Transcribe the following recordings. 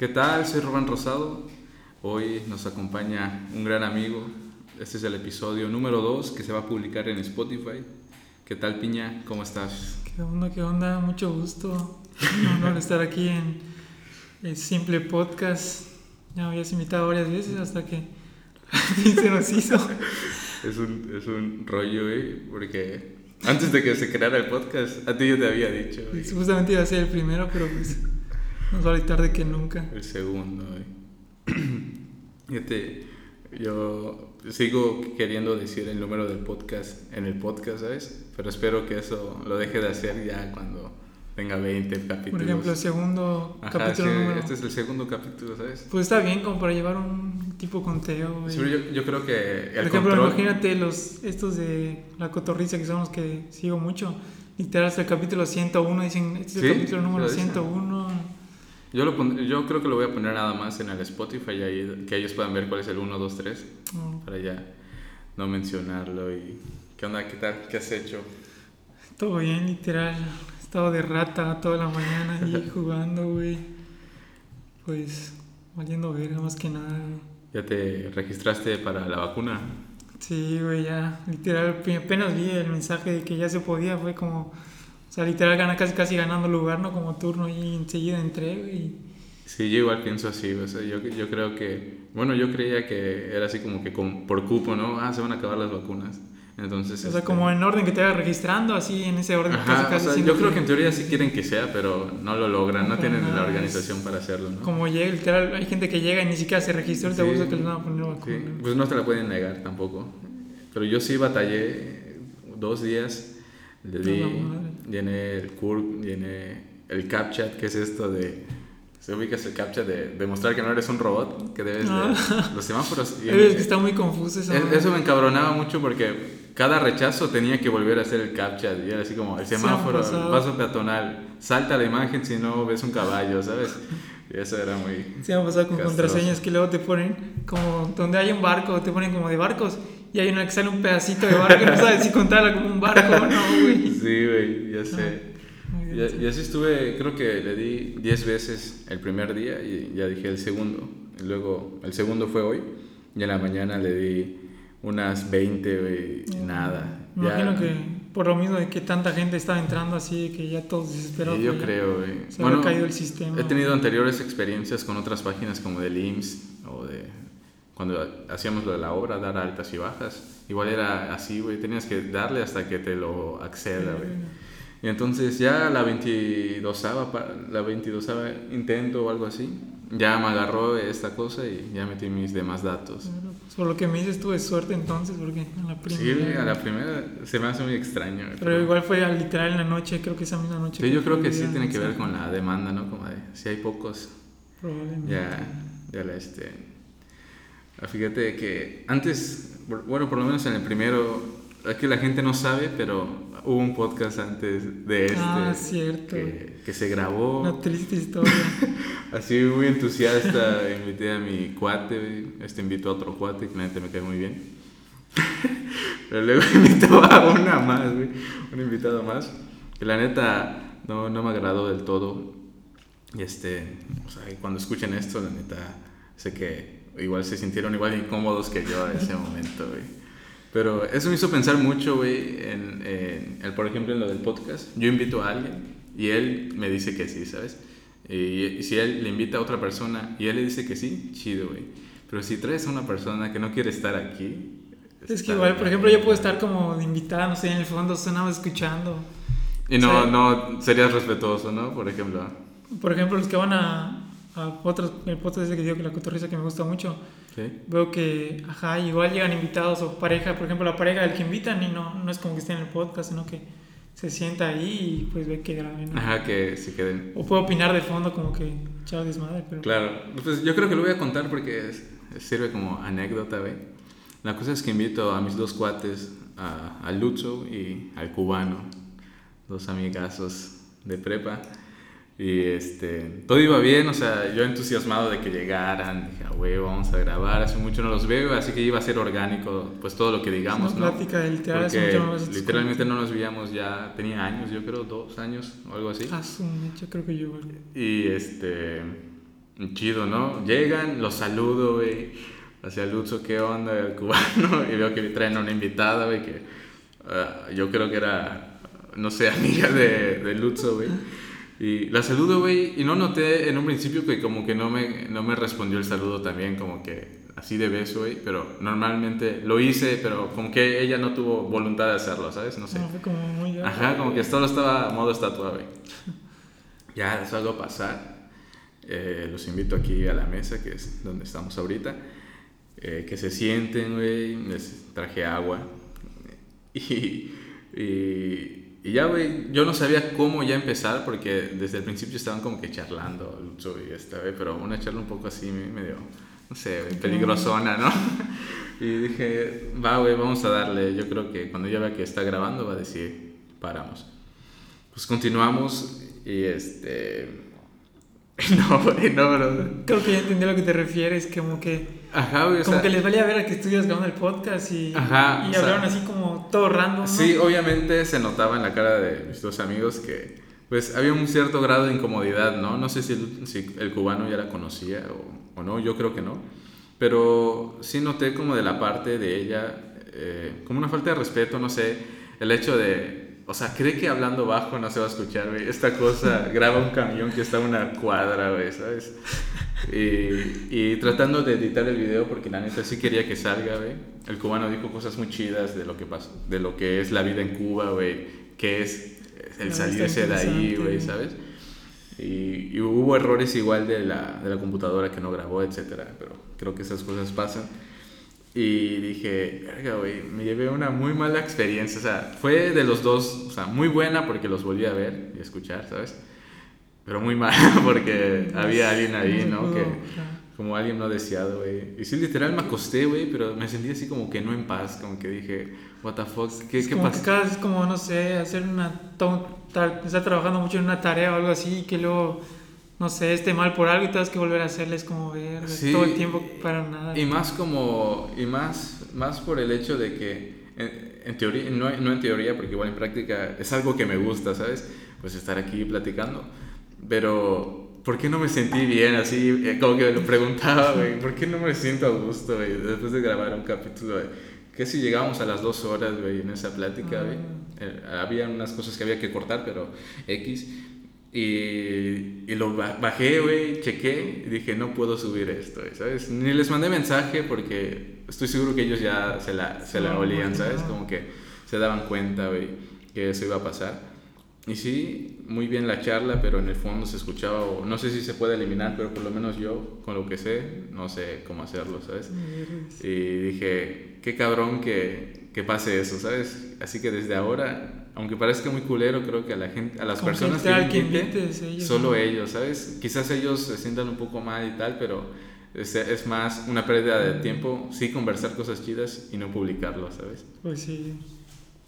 ¿Qué tal? Soy Rubén Rosado. Hoy nos acompaña un gran amigo. Este es el episodio número 2 que se va a publicar en Spotify. ¿Qué tal, Piña? ¿Cómo estás? ¿Qué onda? ¿Qué onda? Mucho gusto. Un honor estar aquí en el Simple Podcast. Ya me habías invitado varias veces hasta que se nos hizo. Es un, es un rollo, güey, porque antes de que se creara el podcast, a ti yo te había dicho. güey. Supuestamente iba a ser el primero, pero pues nos vale tarde que nunca. El segundo, güey. Fíjate, yo sigo queriendo decir el número del podcast en el podcast, ¿sabes? Pero espero que eso lo deje de hacer ya cuando tenga 20 capítulos. Por ejemplo, el segundo Ajá, capítulo sí, número. este es el segundo capítulo, ¿sabes? Pues está bien como para llevar un tipo conteo. Sí, yo, yo creo que el Por ejemplo, control... imagínate los, estos de la cotorriza que son los que sigo mucho. Literal, hasta el capítulo 101 dicen, este es el Sí, capítulo número lo dicen. 101. Yo, lo yo creo que lo voy a poner nada más en el Spotify, y ahí, que ellos puedan ver cuál es el 1, 2, 3, No, para ya no mencionarlo. y ¿Qué onda? ¿Qué tal? ¿Qué has hecho? Todo bien, literal. He estado de rata toda la mañana ahí jugando, güey. Pues, valiendo verga más que nada, güey. ¿Ya te registraste para la vacuna? Sí, güey, ya. Literal, apenas vi el mensaje de que ya se podía. Fue como, o sea, literal, gana casi, casi ganando lugar, ¿no? Como turno y enseguida entré, güey. Sí, yo igual pienso así, o sea, yo, yo creo que, bueno, yo creía que era así como que con- por cupo, ¿no? Ah, se van a acabar las vacunas. Entonces, O sea, este, como en orden que te vayas registrando, así en ese orden. Ajá, casi, o casi sea, siento yo creo que en teoría sí quieren que sea, pero no lo logran, no tienen la nada, organización es- para hacerlo, ¿no? Como llega, literal, hay gente que llega y ni siquiera se registró, te Sí, gusta que les van a poner Sí, vacuna. pues no te la pueden negar tampoco. Pero yo sí batallé dos días, le di, la. Llené el CURP, llené el CAPTCHA, que es esto de, se ubicas el CAPTCHA de demostrar que no eres un robot, que debes Ah. de, los semáforos. y- Es que está muy confuso eso. es- eso me encabronaba mucho porque cada rechazo tenía que volver a hacer el CAPTCHA, y era así como el Sí, semáforo, el paso peatonal, salta la imagen si no ves un caballo, ¿sabes? Y eso era muy... Se me ha pasado con Castroso. contraseñas que luego te ponen como donde hay un barco, te ponen como de barcos y hay una que sale un pedacito de barco y no sabes si contarla como un barco o no, güey. Sí, güey, ya sé. Muy Y, bien, y así estuve, creo que le di 10 veces el primer día y ya dije el segundo. Y luego el segundo fue hoy y en la mañana le di unas 20 güey, y nada. Me Ya- imagino que por lo mismo de que tanta gente estaba entrando así, que ya todos desesperados. Sí, yo ya creo, güey. Se habrá caído el sistema. He tenido anteriores experiencias con otras páginas como del IMSS cuando hacíamos lo de la obra, dar altas y bajas. Igual era así, güey. Tenías que darle hasta que te lo acceda, güey. Y entonces ya la 22 la 22 intento o algo así, ya me agarró esta cosa y ya metí mis demás datos. Pues, por lo que me dices, tuve suerte entonces, porque en la primera. Sí, a la primera se me hace muy extraño. güey, Pero igual fue al- literal en la noche, creo que esa misma noche. Sí, yo creo que sí a tiene que ver con la demanda, ¿no? Como de si hay pocos, Probablemente. ya, ya la este. Ah, Fíjate que antes, bueno, por lo menos en el primero, aquí la gente no sabe, pero hubo un podcast antes de este Ah, cierto. que, que se grabó. Una triste historia. Así muy entusiasta, invité a mi cuate, este invitó a otro cuate que la neta me cae muy bien. Pero luego invitó a una más, güey, un invitado más, que la neta no, no me agradó del todo. Y este, o sea, y cuando escuchen esto, la neta, sé que igual se sintieron igual de incómodos que yo en ese momento, güey. Pero eso me hizo pensar mucho, güey, en, en el, por ejemplo, en lo del podcast. Yo invito a alguien y él me dice que sí, ¿sabes? Y, y si él le invita a otra persona y él le dice que sí, chido, güey. Pero si traes a una persona que no quiere estar aquí... es que igual, por ejemplo, yo puedo estar como invitada, no sé, en el fondo sonaba escuchando. Y no, Sí. no serías respetuoso, ¿no? Por ejemplo. Por ejemplo, los que van a, a el podcast ese que digo que la cotorriza que me gusta mucho, ¿Sí? veo que, ajá, igual llegan invitados o pareja, por ejemplo, la pareja del que invitan y no, no es como que esté en el podcast, sino que se sienta ahí y pues ve que graben. ¿no? Ajá, que se queden. O puedo opinar de fondo como que echado desmadre, pero... Claro, pues yo creo que lo voy a contar porque es- sirve como anécdota, güey. La cosa es que invito a mis dos cuates, a, al Lucho y al cubano, dos amigazos de prepa. Y este, todo iba bien, o sea, yo entusiasmado de que llegaran, dije, ah, güey, vamos a grabar, hace mucho no los veo, así que iba a ser orgánico, pues todo lo que digamos, ¿no? plática literal, Porque mucho literalmente no nos veíamos ya, tenía años, yo creo, dos años o algo así. Ah, su mecha, creo que yo. Y este. chido, ¿no? Llegan, los saludo, güey. Hacia Lutzo, ¿qué onda? El cubano. Y veo que traen a una invitada, güey, que ah, yo creo que era, no sé, amiga de, de Lutzo, güey. Y la saludo, güey, y no noté en un principio que como que no me, no me respondió el saludo también, como que así de beso, güey, pero normalmente lo hice, pero como que ella no tuvo voluntad de hacerlo, ¿sabes? No sé. No, fue como muy... Ajá, como que todo estaba a modo estatua, güey. Ya salgo a pasar. Eh, los invito aquí a la mesa, que es donde estamos ahorita. Eh, que se sienten, güey. Les traje agua. Y, y, y ya, güey, yo no sabía cómo ya empezar porque desde el principio estaban como que charlando, Lucho y esta, güey, pero una charla un poco así medio, no sé, peligrosona, ¿no? y dije, va, güey, vamos a darle. Yo creo que cuando ya vea que está grabando va a decir, paramos. Pues continuamos y este... No, güey, no, bro. Creo que ya entendí a lo que te refieres, como que... Ajá, güey, o Como sea, que les valía ver a que estuvieras grabando el podcast y, Ajá, y sea- hablaron así como todo random, ¿no? Sí, obviamente se notaba en la cara de mis dos amigos que pues había un cierto grado de incomodidad, ¿no? No sé si el, si el cubano ya la conocía o, o no, yo creo que no. Pero sí noté como de la parte de ella, eh, como una falta de respeto, no sé, el hecho de, o sea, cree que hablando bajo no se va a escuchar, güey. Esta cosa graba un camión que está a una cuadra, güey, ¿sabes? Y, y tratando de editar el video porque la neta sí quería que salga, güey. El cubano dijo cosas muy chidas de lo que pasó, de lo que es la vida en Cuba, güey, que es el salirse de ahí, güey. ¿sabes? Y, y hubo errores igual de la, de la computadora que no grabó, etcétera, pero creo que esas cosas pasan. Y dije, verga, güey, me llevé una muy mala experiencia. O sea, fue de los dos, o sea, muy buena porque los volví a ver y escuchar, ¿sabes? Pero muy mala porque había alguien ahí, ¿no? Que, como alguien no deseado, güey. Y sí, literal me acosté, güey, pero me sentí así como que no en paz, como que dije, what the fuck, ¿qué, Es qué como pasa? vez como, no sé, hacer una... estar trabajando mucho en una tarea o algo así y que luego, no sé, esté mal por algo y tengas que volver a hacerles como ver Sí, todo el tiempo para nada. Y más como, y más, más por el hecho de que, en, en teoría, no, no en teoría, porque igual en práctica es algo que me gusta, ¿sabes? Pues estar aquí platicando. Pero, ¿por qué no me sentí bien así? Eh, Como que me lo preguntaba, güey, ¿por qué no me siento a gusto, güey? Después de grabar un capítulo, güey. Que si llegamos a las dos horas, güey, en esa plática, güey. Eh, había unas cosas que había que cortar, pero X. Y, y lo ba- bajé, güey, chequé y dije, no puedo subir esto, ¿sabes? Ni les mandé mensaje porque estoy seguro que ellos ya se la, se la olían, ¿sabes? Como que se daban cuenta, güey, que eso iba a pasar. Y sí, muy bien la charla, pero en el fondo se escuchaba, o no sé si se puede eliminar, pero por lo menos yo, con lo que sé, no sé cómo hacerlo, ¿sabes? Y dije, qué cabrón que, que pase eso, ¿sabes? Así que desde ahora, aunque parezca muy culero, creo que a la gente, a las que personas que que invite, invites ellos, solo ¿no? ellos, ¿sabes? Quizás ellos se sientan un poco mal y tal, pero es, es más una pérdida de tiempo, sí conversar cosas chidas y no publicarlo, ¿sabes? Pues sí.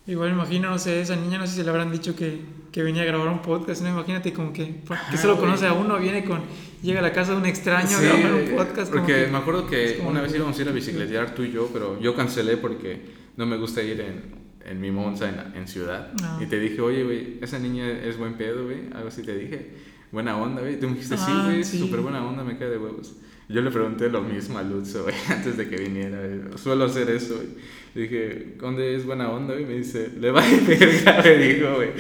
Igual imagino, no sé, esa niña no sé si le habrán dicho que, que venía a grabar un podcast, ¿no? Imagínate como que, que Ajá, solo conoce a uno, viene con, llega a la casa de un extraño Sí, a grabar un podcast. porque que- me acuerdo que una que- vez íbamos a ir a bicicletear tú y yo, pero yo cancelé porque no me gusta ir en, en mi Monza en, en ciudad. Y te dije, oye, güey, esa niña es buen pedo, güey. Algo así te dije. Buena onda, güey. Tú me dijiste, sí, Ah, güey, sí. súper buena onda, me cae de huevos. Yo le pregunté lo mismo a Lutzo, güey, antes de que viniera. Suelo hacer eso, güey. Dije, ¿dónde es buena onda, güey? Me dice, le va de verga, me dijo, güey.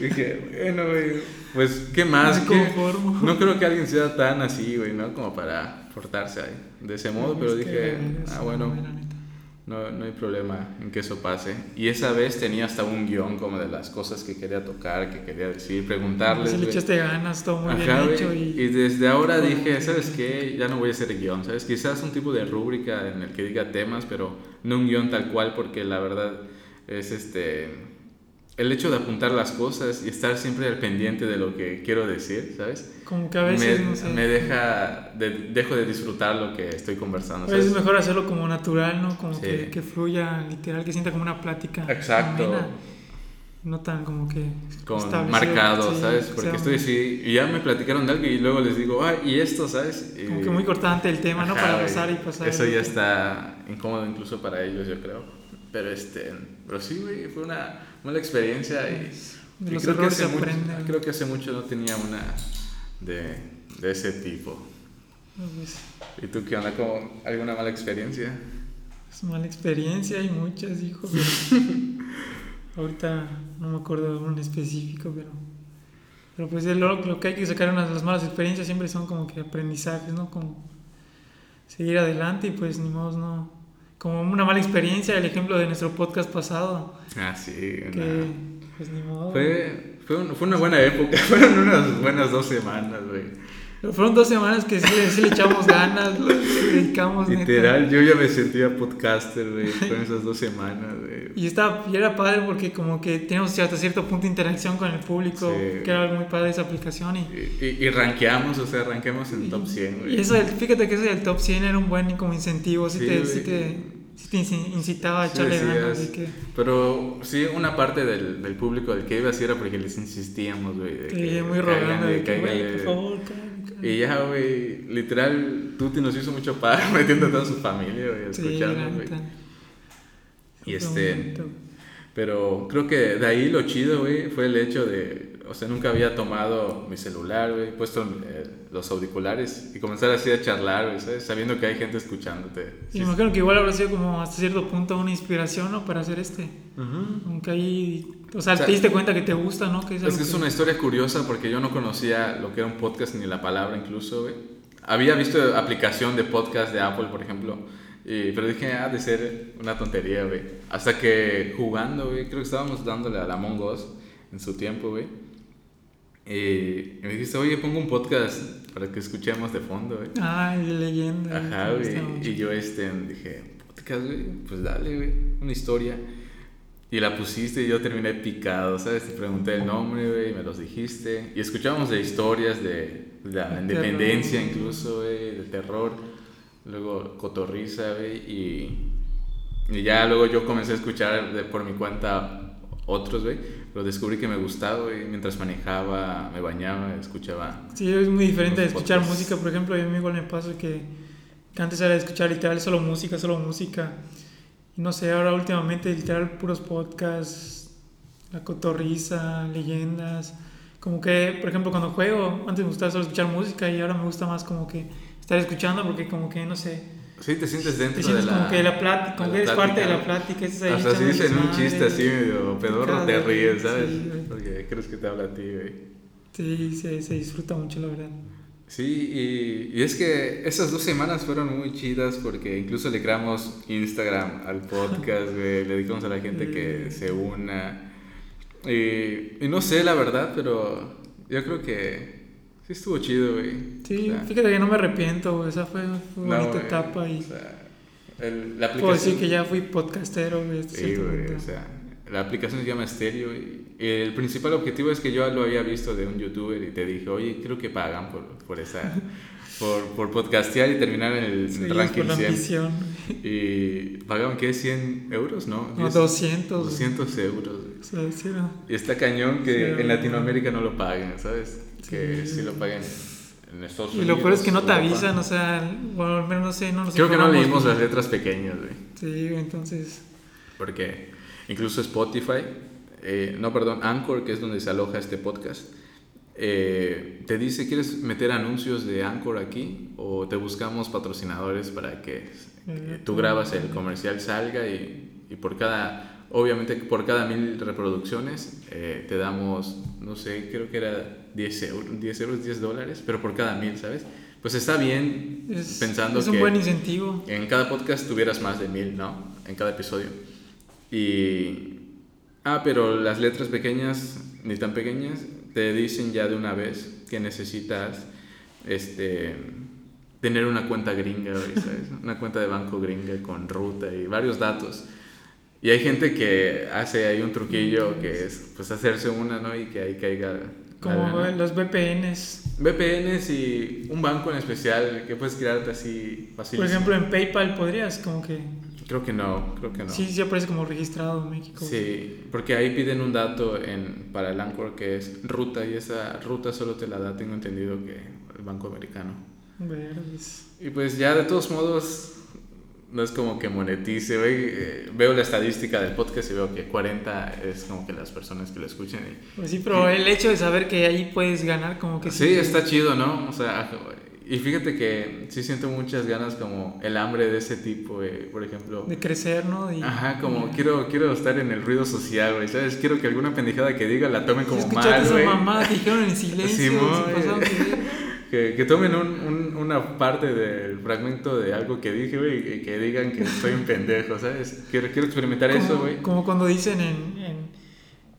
Dije, bueno, güey, pues, ¿qué más? Me ¿Qué? conformo. No creo que alguien sea tan así, güey, ¿no? Como para portarse ahí de ese modo, pero Es dije, ah, bueno. No, no hay problema en que eso pase. Y esa vez tenía hasta un guion como de las cosas que quería tocar, que quería decir, preguntarles. Si le echaste ganas, todo muy Ajá, bien hecho. y... Y, desde ahora dije, ¿sabes qué? Ya no voy a hacer guion, ¿sabes? Quizás un tipo de rúbrica en el que diga temas, pero no un guion tal cual, porque la verdad es este... El hecho de apuntar las cosas y estar siempre al pendiente de lo que quiero decir, ¿sabes? como que a veces, me, no sé. me deja, de- dejo de disfrutar lo que estoy conversando. a veces es mejor hacerlo como natural, ¿no? Como Sí. que, que fluya, literal, que sienta como una plática. Exacto. amena, no tan como que. Con marcado, sí, ¿sabes? Porque sea, estoy así, y ya me platicaron de algo y luego les digo, ah, y esto, ¿sabes? Y- Como que muy cortante el tema, ¿no? Para pasar y pasar. Eso ya está incómodo incluso para ellos, yo creo. Pero este, pero sí, güey, fue una mala experiencia y, y creo, que hace mucho, creo que hace mucho no tenía una de, de ese tipo. Pues, ¿Y tú qué onda? ¿Cómo, ¿Alguna mala experiencia? es mala experiencia, hay muchas, hijo. pero ahorita no me acuerdo de en específico, pero, pero pues es lo, lo que hay que sacar en las, las malas experiencias siempre son como que aprendizajes, ¿no? Como seguir adelante y pues ni modo, no. Como una mala experiencia, el ejemplo de nuestro podcast pasado, Ah, sí. que pues ni modo. Fue, fue, un- fue una buena época. Fueron unas buenas dos semanas, güey. Fueron dos semanas que sí, sí le echamos ganas, le dedicamos neta. Literal, yo ya me sentía podcaster, güey, con esas dos semanas, güey. Y, estaba, y era padre porque como que teníamos hasta cierto punto de interacción con el público, Sí. que era algo muy padre esa aplicación. Y, Y, y, y rankeamos, o sea, rankeamos en top 100, güey. y eso, del- fíjate que eso del top 100 era un buen como incentivo, sí, Sí, te, sí te, sí te inci- incitaba a Sí echarle decías. ganas. de que, Pero sí, una parte del, del público del que iba así era porque les insistíamos, güey. de que muy rogando, de que, güey, cáiganle. por favor, cáiganle, cáiganle". Y ya, güey, literal, Tuti nos hizo mucho paro metiendo a toda su familia, güey, escucharnos, güey. Y este- momento. Pero creo que de ahí lo chido, güey, fue el hecho de, o sea, nunca había tomado mi celular, güey, puesto eh, los auriculares y comenzar así a charlar, güey, ¿sabes? Sabiendo que hay gente escuchándote. Y Sí, me imagino que igual habrá sido como hasta cierto punto una inspiración, ¿no? Para hacer este. Ujú. Aunque ahí, o sea, O sea, te diste cuenta que te gusta, ¿no? Que es, Es que es una historia curiosa porque yo no conocía lo que era un podcast ni la palabra incluso, güey. Había visto aplicación de podcast de Apple, por ejemplo, y- pero dije, ah, de ser una tontería, güey. Hasta que jugando, güey, creo que estábamos dándole a la Among Us en su tiempo, güey. Y me dijiste, oye, pongo un podcast para que escuchemos de fondo, güey. Ay, de leyenda. Ajá, güey. Y yo este, dije, podcast, güey, pues dale, güey, una historia. Y la pusiste y yo terminé picado, ¿sabes? Te pregunté el nombre, güey, me los dijiste. Y escuchábamos de historias de la De independencia terror. incluso, güey, de terror. Luego cotorriza, güey. Y, y ya luego yo comencé a escuchar de- por mi cuenta otros, güey. Pero descubrí que me gustaba, güey. Mientras manejaba, me bañaba, escuchaba. Sí, es muy diferente de escuchar podcasts. música, por ejemplo, a mí igual me pasa que antes era de escuchar literal solo música, solo música. No sé, ahora últimamente literal puros podcasts, la cotorriza, leyendas. Como que, por ejemplo, cuando juego, antes me gustaba solo escuchar música y ahora me gusta más como que estar escuchando porque como que, no sé, Sí, te sientes dentro te sientes de la... como que la plática, como que eres parte de la plática, estás ahí si echando dicen un chiste así medio pedorro, te ríes, ¿sabes? sí. Porque crees que te habla a ti, güey. Sí, se, se disfruta mucho, la verdad. Sí, y, y es que esas dos semanas fueron muy chidas porque incluso le creamos Instagram al podcast, güey. Le dedicamos a la gente que se una. Y, y no sé la verdad, pero yo creo que sí estuvo chido, güey. Sí, O sea, fíjate que no me arrepiento, güey, esa fue fue una no, bonita güey, etapa y o sea, el- la puedo decir aplicación. que ya fui podcastero, güey, Sí, güey, o sea, la aplicación se llama Stereo y el principal objetivo es que yo lo había visto de un youtuber y te dije, oye, creo que pagan por, por esa, por, por podcastear y terminar en el Sí, ranking por la 100. ambición. Y pagaban, ¿qué? ¿100 euros? No, No, 10, 200. güey. 200 euros. O sea, sí, no. Y está cañón que Sí, en Latinoamérica no lo paguen, ¿sabes? Que Sí. lo paguen en Estados Y Unidos. lo peor es que no te avisan, o sea, bueno, al menos no sé, no nos Creo que no leímos las letras pequeñas, güey. Sí, entonces. Porque incluso Spotify, eh, no, perdón, Anchor, que es donde se aloja este podcast, eh, te dice, ¿quieres meter anuncios de Anchor aquí? O te buscamos patrocinadores para que eh, tú grabas el comercial salga y, y por cada, obviamente por cada mil reproducciones eh, te damos, no sé, creo que era 10 euros, 10 euros, 10 dólares, pero por cada mil, ¿sabes? Pues está bien Es, pensando es un que buen incentivo. en cada podcast tuvieras más de mil, ¿no? En cada episodio. Y... Ah, pero las letras pequeñas, ni tan pequeñas, te dicen ya de una vez que necesitas este, tener una cuenta gringa. Una cuenta de banco gringa con ruta y varios datos. Y hay gente que hace ahí un truquillo que es pues hacerse una, ¿no? Y que ahí caiga... Como los VPNs. VPNs y un banco en especial que puedes crearte así fácil. Por ejemplo, en PayPal podrías, como que. Creo que no, creo que no. Sí, sí aparece como registrado en México. Sí, porque ahí piden un dato en, para el Anchor que es ruta y esa ruta solo te la da, tengo entendido que el Banco Americano. Verdes. Y pues ya de todos modos no es como que monetice, güey. Eh, veo la estadística del podcast y veo que 40 es como que las personas que lo escuchan. Y, Pues sí, pero el hecho de saber que ahí puedes ganar, como que sí, está chido, ¿no? O sea, Y fíjate que sí siento muchas ganas como el hambre de ese tipo, güey, por ejemplo. De crecer, ¿no? Y, Ajá, como y- quiero, quiero estar en el ruido social, güey, ¿sabes? Quiero que alguna pendejada que diga la tomen como mal, güey. mamá, dijeron en silencio, verga. Que, que tomen un, un- una parte del fragmento de algo que dije, güey, y que digan que soy un pendejo, ¿sabes? Quiero, quiero experimentar eso, Como- güey. Como cuando dicen en, en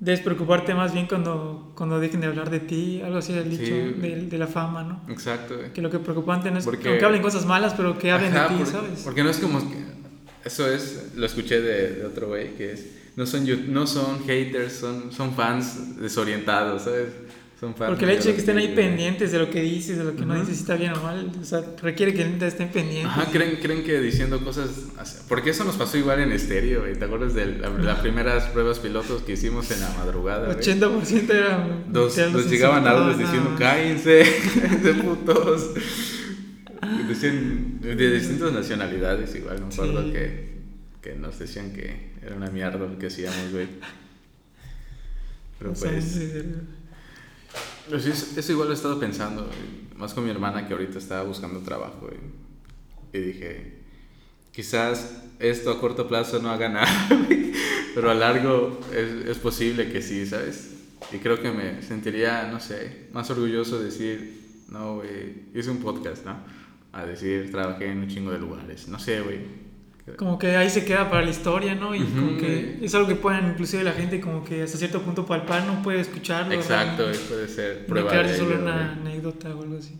despreocuparte más bien cuando, cuando dejen de hablar de ti, algo así del dicho, Sí. de, de la fama, ¿no? Exacto, güey. Que lo que preocupante no es Porque- aunque hablen cosas malas, pero que hablen Ajá, de ti, porque, ¿sabes? Porque no es como que. Eso es, lo escuché de, de otro güey, que es. No son, no son haters, son, son fans desorientados, ¿sabes? Son. Porque el hecho de que estén ahí pendientes de lo que dices, de lo que no dices, si está bien o mal, o sea, requiere que estén pendientes. Ajá, creen, creen que diciendo cosas. Porque eso nos pasó igual en estéreo. ¿Te acuerdas de la- las primeras pruebas pilotos que hicimos en la madrugada? güey? 80% era. Nos, nos llegaban audios diciendo cállense, de putos. Decían de distintas nacionalidades, igual. Me acuerdo Sí. que, que nos decían que era una mierda lo que hacíamos, güey. Pero pues. Eso, igual lo he estado pensando. Más con mi hermana que ahorita estaba buscando trabajo. Y dije, quizás esto a corto plazo no haga nada, pero a largo es, es posible que sí, ¿sabes? Y creo que me sentiría, no sé, más orgulloso de decir, no, güey, hice un podcast, ¿no? A decir, trabajé en un chingo de lugares, no sé, güey. Como que ahí se queda para la historia, ¿no? Y Ujú, como que es algo que puedan inclusive la gente como que hasta cierto punto palpar, no puede escucharlo. Exacto, puede ser No quedarse solo en una anécdota o algo así.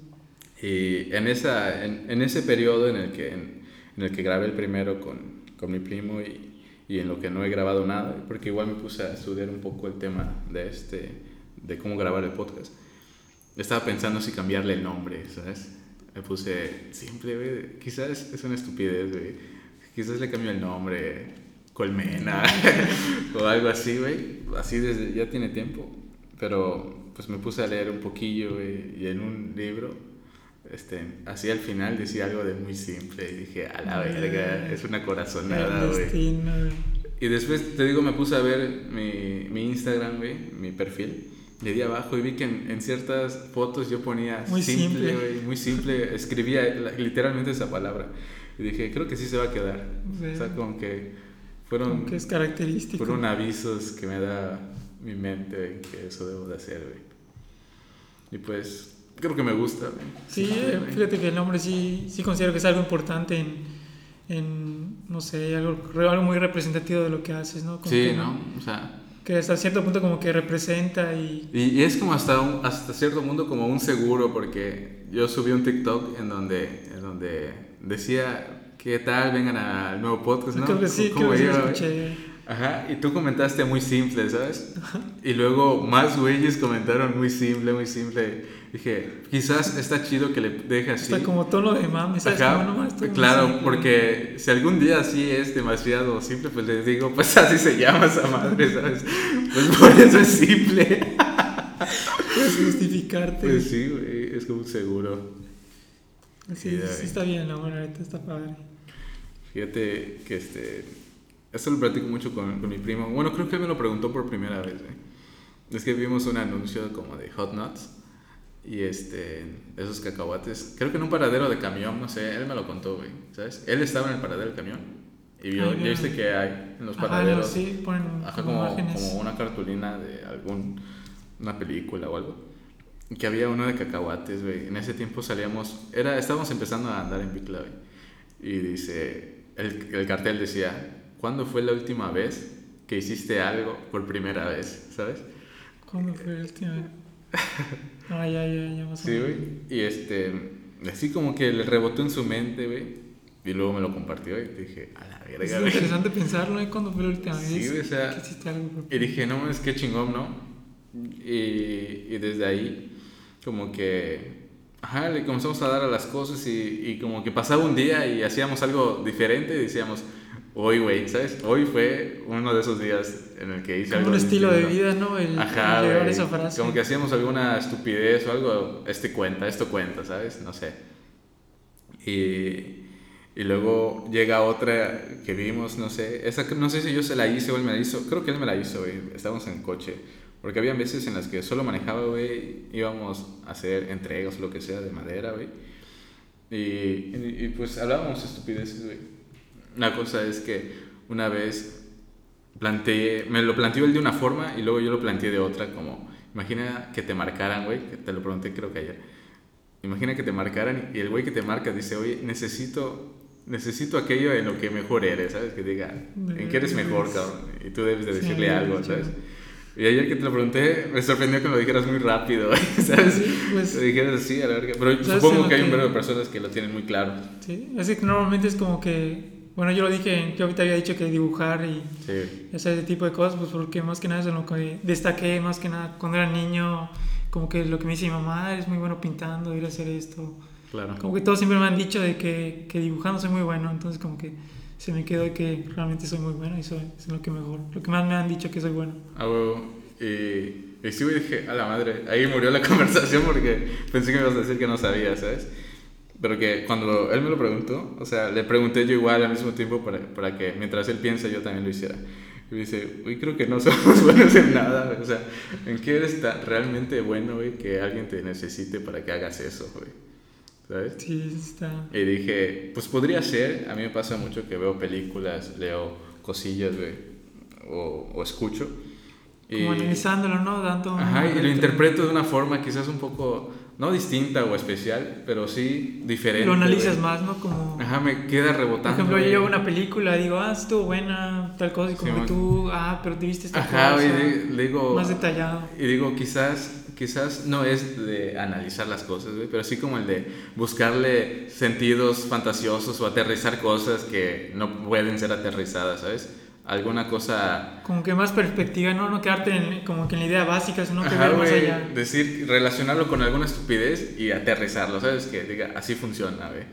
Y en, esa, en, en ese periodo en el que, en, en el que grabé el primero con, con mi primo y, y en lo que no he grabado nada, porque igual me puse a estudiar un poco el tema de, este, de cómo grabar el podcast, estaba pensando si cambiarle el nombre, ¿sabes? Me puse simple, güey, quizás es una estupidez, güey, quizás le cambio el nombre, Colmena o algo así, güey, así desde ya tiene tiempo, pero pues me puse a leer un poquillo, güey, y en un libro este, así al final decía algo de muy simple y dije, a la verga, es una corazonada, güey. Y después, te digo, me puse a ver mi, mi Instagram, güey, mi perfil. Le di abajo y vi que en, en ciertas fotos yo ponía Muy simple, simple. güey, muy simple. Escribía literalmente esa palabra. Y dije, creo que sí se va a quedar. Sí. O sea, como que fueron, Como que es característico. fueron avisos que me da mi mente, que eso debo de hacer, güey. Y pues, creo que me gusta, güey. Sí, Simple, eh, fíjate que el nombre sí, sí considero que es algo importante en, en no sé, algo, algo muy representativo de lo que haces, ¿no? Como Sí, que, ¿no? O sea, Que hasta cierto punto como que representa y... y, y es como hasta, un- hasta cierto punto como un seguro, porque yo subí un TikTok en donde, en donde decía, ¿qué tal? Vengan al nuevo podcast, ¿no? creo que sí, ¿Cómo creo que sí escuché. Ajá, y tú comentaste muy simple, ¿sabes? Y luego más güeyes comentaron muy simple, muy simple. Dije, quizás está chido que le deje así. Está como tono de mame, ¿sabes? Ajá, no muy claro, simple. porque si algún día sí es demasiado simple, pues les digo, pues así se llama esa madre, ¿sabes? Pues por eso es simple. Puedes justificarte. Pues sí, güey, es como seguro. Sí, sí, sí, está bien, la buena, ahorita está padre. Fíjate que este. Esto lo platico mucho con, con mi primo. Bueno, creo que me lo preguntó por primera vez, güey. Es que vimos un anuncio como de Hot Nuts. Y este. Esos cacahuates. Creo que en un paradero de camión, no sé. Él me lo contó, güey. ¿Sabes? Él estaba en el paradero del camión. Y vio, Ah, ya viste que hay en los Ajá, paraderos. no, sí, ponen Ajá, como como una cartulina de algún una película o algo. Que había uno de cacahuates, güey. En ese tiempo salíamos, era, estábamos empezando a andar en Bicla, güey. Y dice, el, el cartel decía, ¿cuándo fue la última vez que hiciste algo por primera vez? ¿Sabes? ¿Cuándo fue el último? Ah, ya, ya, ya Sí, güey. Y este, así como que le rebotó en su mente, güey. Y luego me lo compartió y dije, a la Es verga, güey. interesante pensarlo, ¿eh? ¿Cuándo fue la última Sí, vez güey, o sea, que hiciste algo? por- Y dije, no mames, qué chingón, ¿no? Y, y desde ahí, como que, ajá, le comenzamos a dar a las cosas y, y como que pasaba un día y hacíamos algo diferente y decíamos, hoy, güey, ¿sabes? Hoy fue uno de esos días en el que hice Como algo un estilo de vida, ¿no? El, Ajá, el llevar esa frase. Como que hacíamos alguna estupidez o algo, este cuenta, esto cuenta, ¿sabes? No sé. Y, y luego llega otra que vimos, no sé, esa no sé si yo se la hice o él me la hizo, creo que él me la hizo, güey, estábamos en coche, porque había veces en las que solo manejaba, güey, íbamos a hacer entregas lo que sea de madera, güey, Y, y, y, pues hablábamos estupideces, güey. Una cosa es que una vez planteé, me lo planteó él de una forma y luego yo lo planteé de otra, como, imagina que te marcaran, güey, que te lo pregunté creo que ayer. Imagina que te marcaran y el güey que te marca dice, oye, necesito, necesito aquello en lo que mejor eres, ¿sabes? Que diga, en qué eres mejor, cabrón. Y tú debes de decirle sí, algo, ¿sabes? Y ayer que te lo pregunté, me sorprendió que lo dijeras muy rápido, ¿sabes? Sí, pues, lo dijeras así, a la verga. Pero supongo que hay un verbo de personas que lo tienen muy claro. Sí, es que normalmente es como que bueno, yo lo dije, yo ahorita había dicho que dibujar y sí. ese tipo de cosas, pues porque más que nada es en lo que destaqué, más que nada cuando era niño, como que lo que me dice mi mamá, eres muy bueno pintando, ir a hacer esto. Claro. Como que todos siempre me han dicho de que, que dibujando soy muy bueno, entonces como que se me quedó de que realmente soy muy bueno y soy, es lo que mejor, lo que más me han dicho que soy bueno. Ah, huevo. Y, y sí, dije, a la madre, ahí murió la conversación porque pensé que me ibas a decir que no sabía, ¿sabes? Pero que cuando él me lo preguntó, o sea, le pregunté yo igual al mismo tiempo para, para que mientras él piensa yo también lo hiciera. Y me dice, uy, creo que no somos buenos en nada. O sea, ¿en qué eres tan realmente bueno, güey, que alguien te necesite para que hagas eso, güey? ¿Sabes? Sí, está. Y dije, pues podría ser. A mí me pasa mucho que veo películas, leo cosillas, güey, o, o escucho. Y, Como analizándolo, ¿no? Dando ajá, y lo interpreto de una forma quizás un poco no distinta o especial, pero sí diferente. Lo analizas güey. más, ¿no? Como... Ajá, me queda rebotando. Por ejemplo, yo veo una película, digo, ah, estuvo buena, tal cosa, y como Sí, que tú, ah, pero te viste esta Ajá, cosa. y di- le digo... Más detallado. Y digo, quizás, quizás no es de analizar las cosas, güey, pero sí como el de buscarle sentidos fantasiosos o aterrizar cosas que no pueden ser aterrizadas, ¿sabes? Alguna cosa... Como que más perspectiva, ¿no? No quedarte en, como que en la idea básica, sino que Ajá, ver más güey, allá. decir, relacionarlo con alguna estupidez y aterrizarlo, ¿sabes? Que diga, así funciona, güey.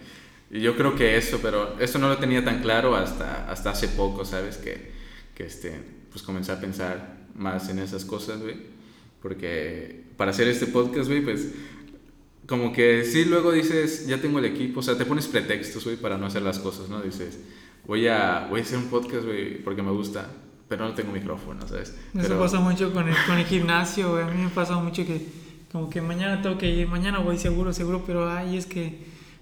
Y yo creo que eso, pero eso no lo tenía tan claro hasta, hasta hace poco, ¿sabes? Que, que este, pues comencé a pensar más en esas cosas, güey. Porque para hacer este podcast, güey, pues como que sí, luego dices, ya tengo el equipo, o sea, te pones pretextos, güey, para no hacer las cosas, ¿no? Dices, voy a, voy a hacer un podcast, güey, porque me gusta, pero no tengo micrófono, ¿sabes? Eso Pero- pasa mucho con el, con el gimnasio, güey. A mí me pasa mucho que, como que mañana tengo que ir, mañana voy seguro, seguro, pero ay, es que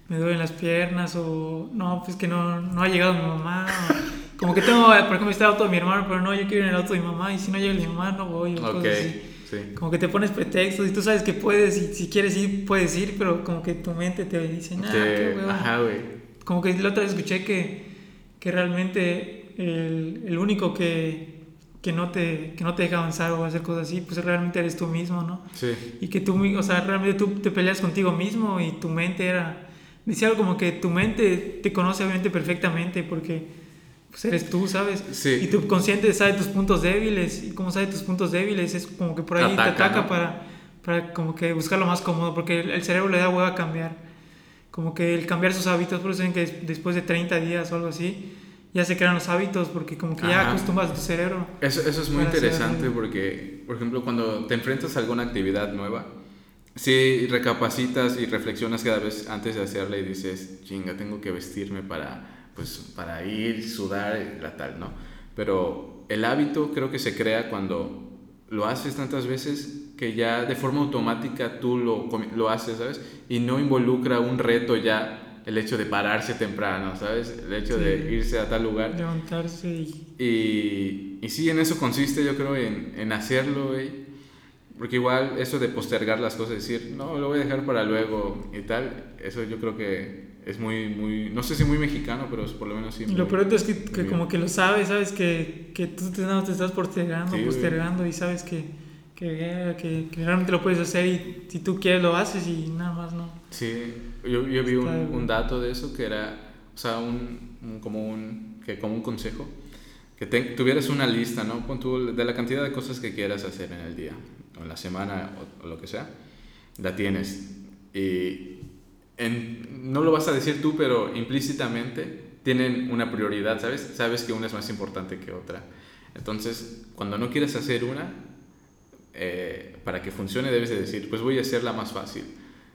me duelen las piernas, o no, pues que no, no ha llegado mi mamá. o como que tengo, por ejemplo, está el auto de mi hermano, pero no, yo quiero ir en el auto de mi mamá, y si no llega mi mamá, no voy, o Ok, cosas así. Sí. Como que te pones pretextos y tú sabes que puedes, y si quieres ir, puedes ir, pero como que tu mente te dice, nah, qué hueva". ajá, güey. Como que la otra vez escuché que, que realmente el, el único que, que, no te, que no te deja avanzar o hacer cosas así, pues realmente eres tú mismo, ¿no? Sí. Y que tú, o sea, realmente tú te peleas contigo mismo y tu mente era... Decía algo como que tu mente te conoce obviamente perfectamente porque pues eres tú, ¿sabes? Sí. Y tu consciente sabe tus puntos débiles y como sabe tus puntos débiles es como que por ahí Ataca, te ataca ¿no? para, para como que buscar lo más cómodo porque el, el cerebro le da hueva a cambiar. Como que el cambiar sus hábitos, por eso dicen que des- después de 30 días o algo así, ya se crean los hábitos porque como que ya Ajá. acostumbras a tu cerebro. Eso, eso es muy hacer interesante algo. porque, por ejemplo, cuando te enfrentas a alguna actividad nueva, si recapacitas y reflexionas cada vez antes de hacerla y dices, chinga, tengo que vestirme para, pues, para ir, sudar, la tal, ¿no? Pero el hábito creo que se crea cuando lo haces tantas veces que ya de forma automática tú lo, lo haces, ¿sabes? Y no involucra un reto ya el hecho de pararse temprano, ¿sabes? El hecho de irse a tal lugar. Levantarse y... Y, y sí, en eso consiste, yo creo, en, en hacerlo, güey. Porque igual eso de postergar las cosas, decir, no, lo voy a dejar para luego y tal, eso yo creo que es muy, muy, no sé si muy mexicano, pero es por lo menos sí. Lo peor es que, que como que lo sabes, sabes que, que tú te, no, te estás postergando, Sí, postergando y sabes que, que, realmente lo puedes hacer y si tú quieres lo haces y nada más no. Sí, yo, yo vi un, un dato de eso que era, o sea, un, un- como, un, que, como un consejo, que te- tuvieras una lista, ¿no? Pon tú de la cantidad de cosas que quieras hacer en el día, o en la semana, o, o lo que sea, la tienes. Y en- no lo vas a decir tú, pero implícitamente tienen una prioridad, ¿sabes? Sabes que una es más importante que otra. Entonces, cuando no quieres hacer una, eh, para que funcione debes de decir, pues voy a hacerla más fácil.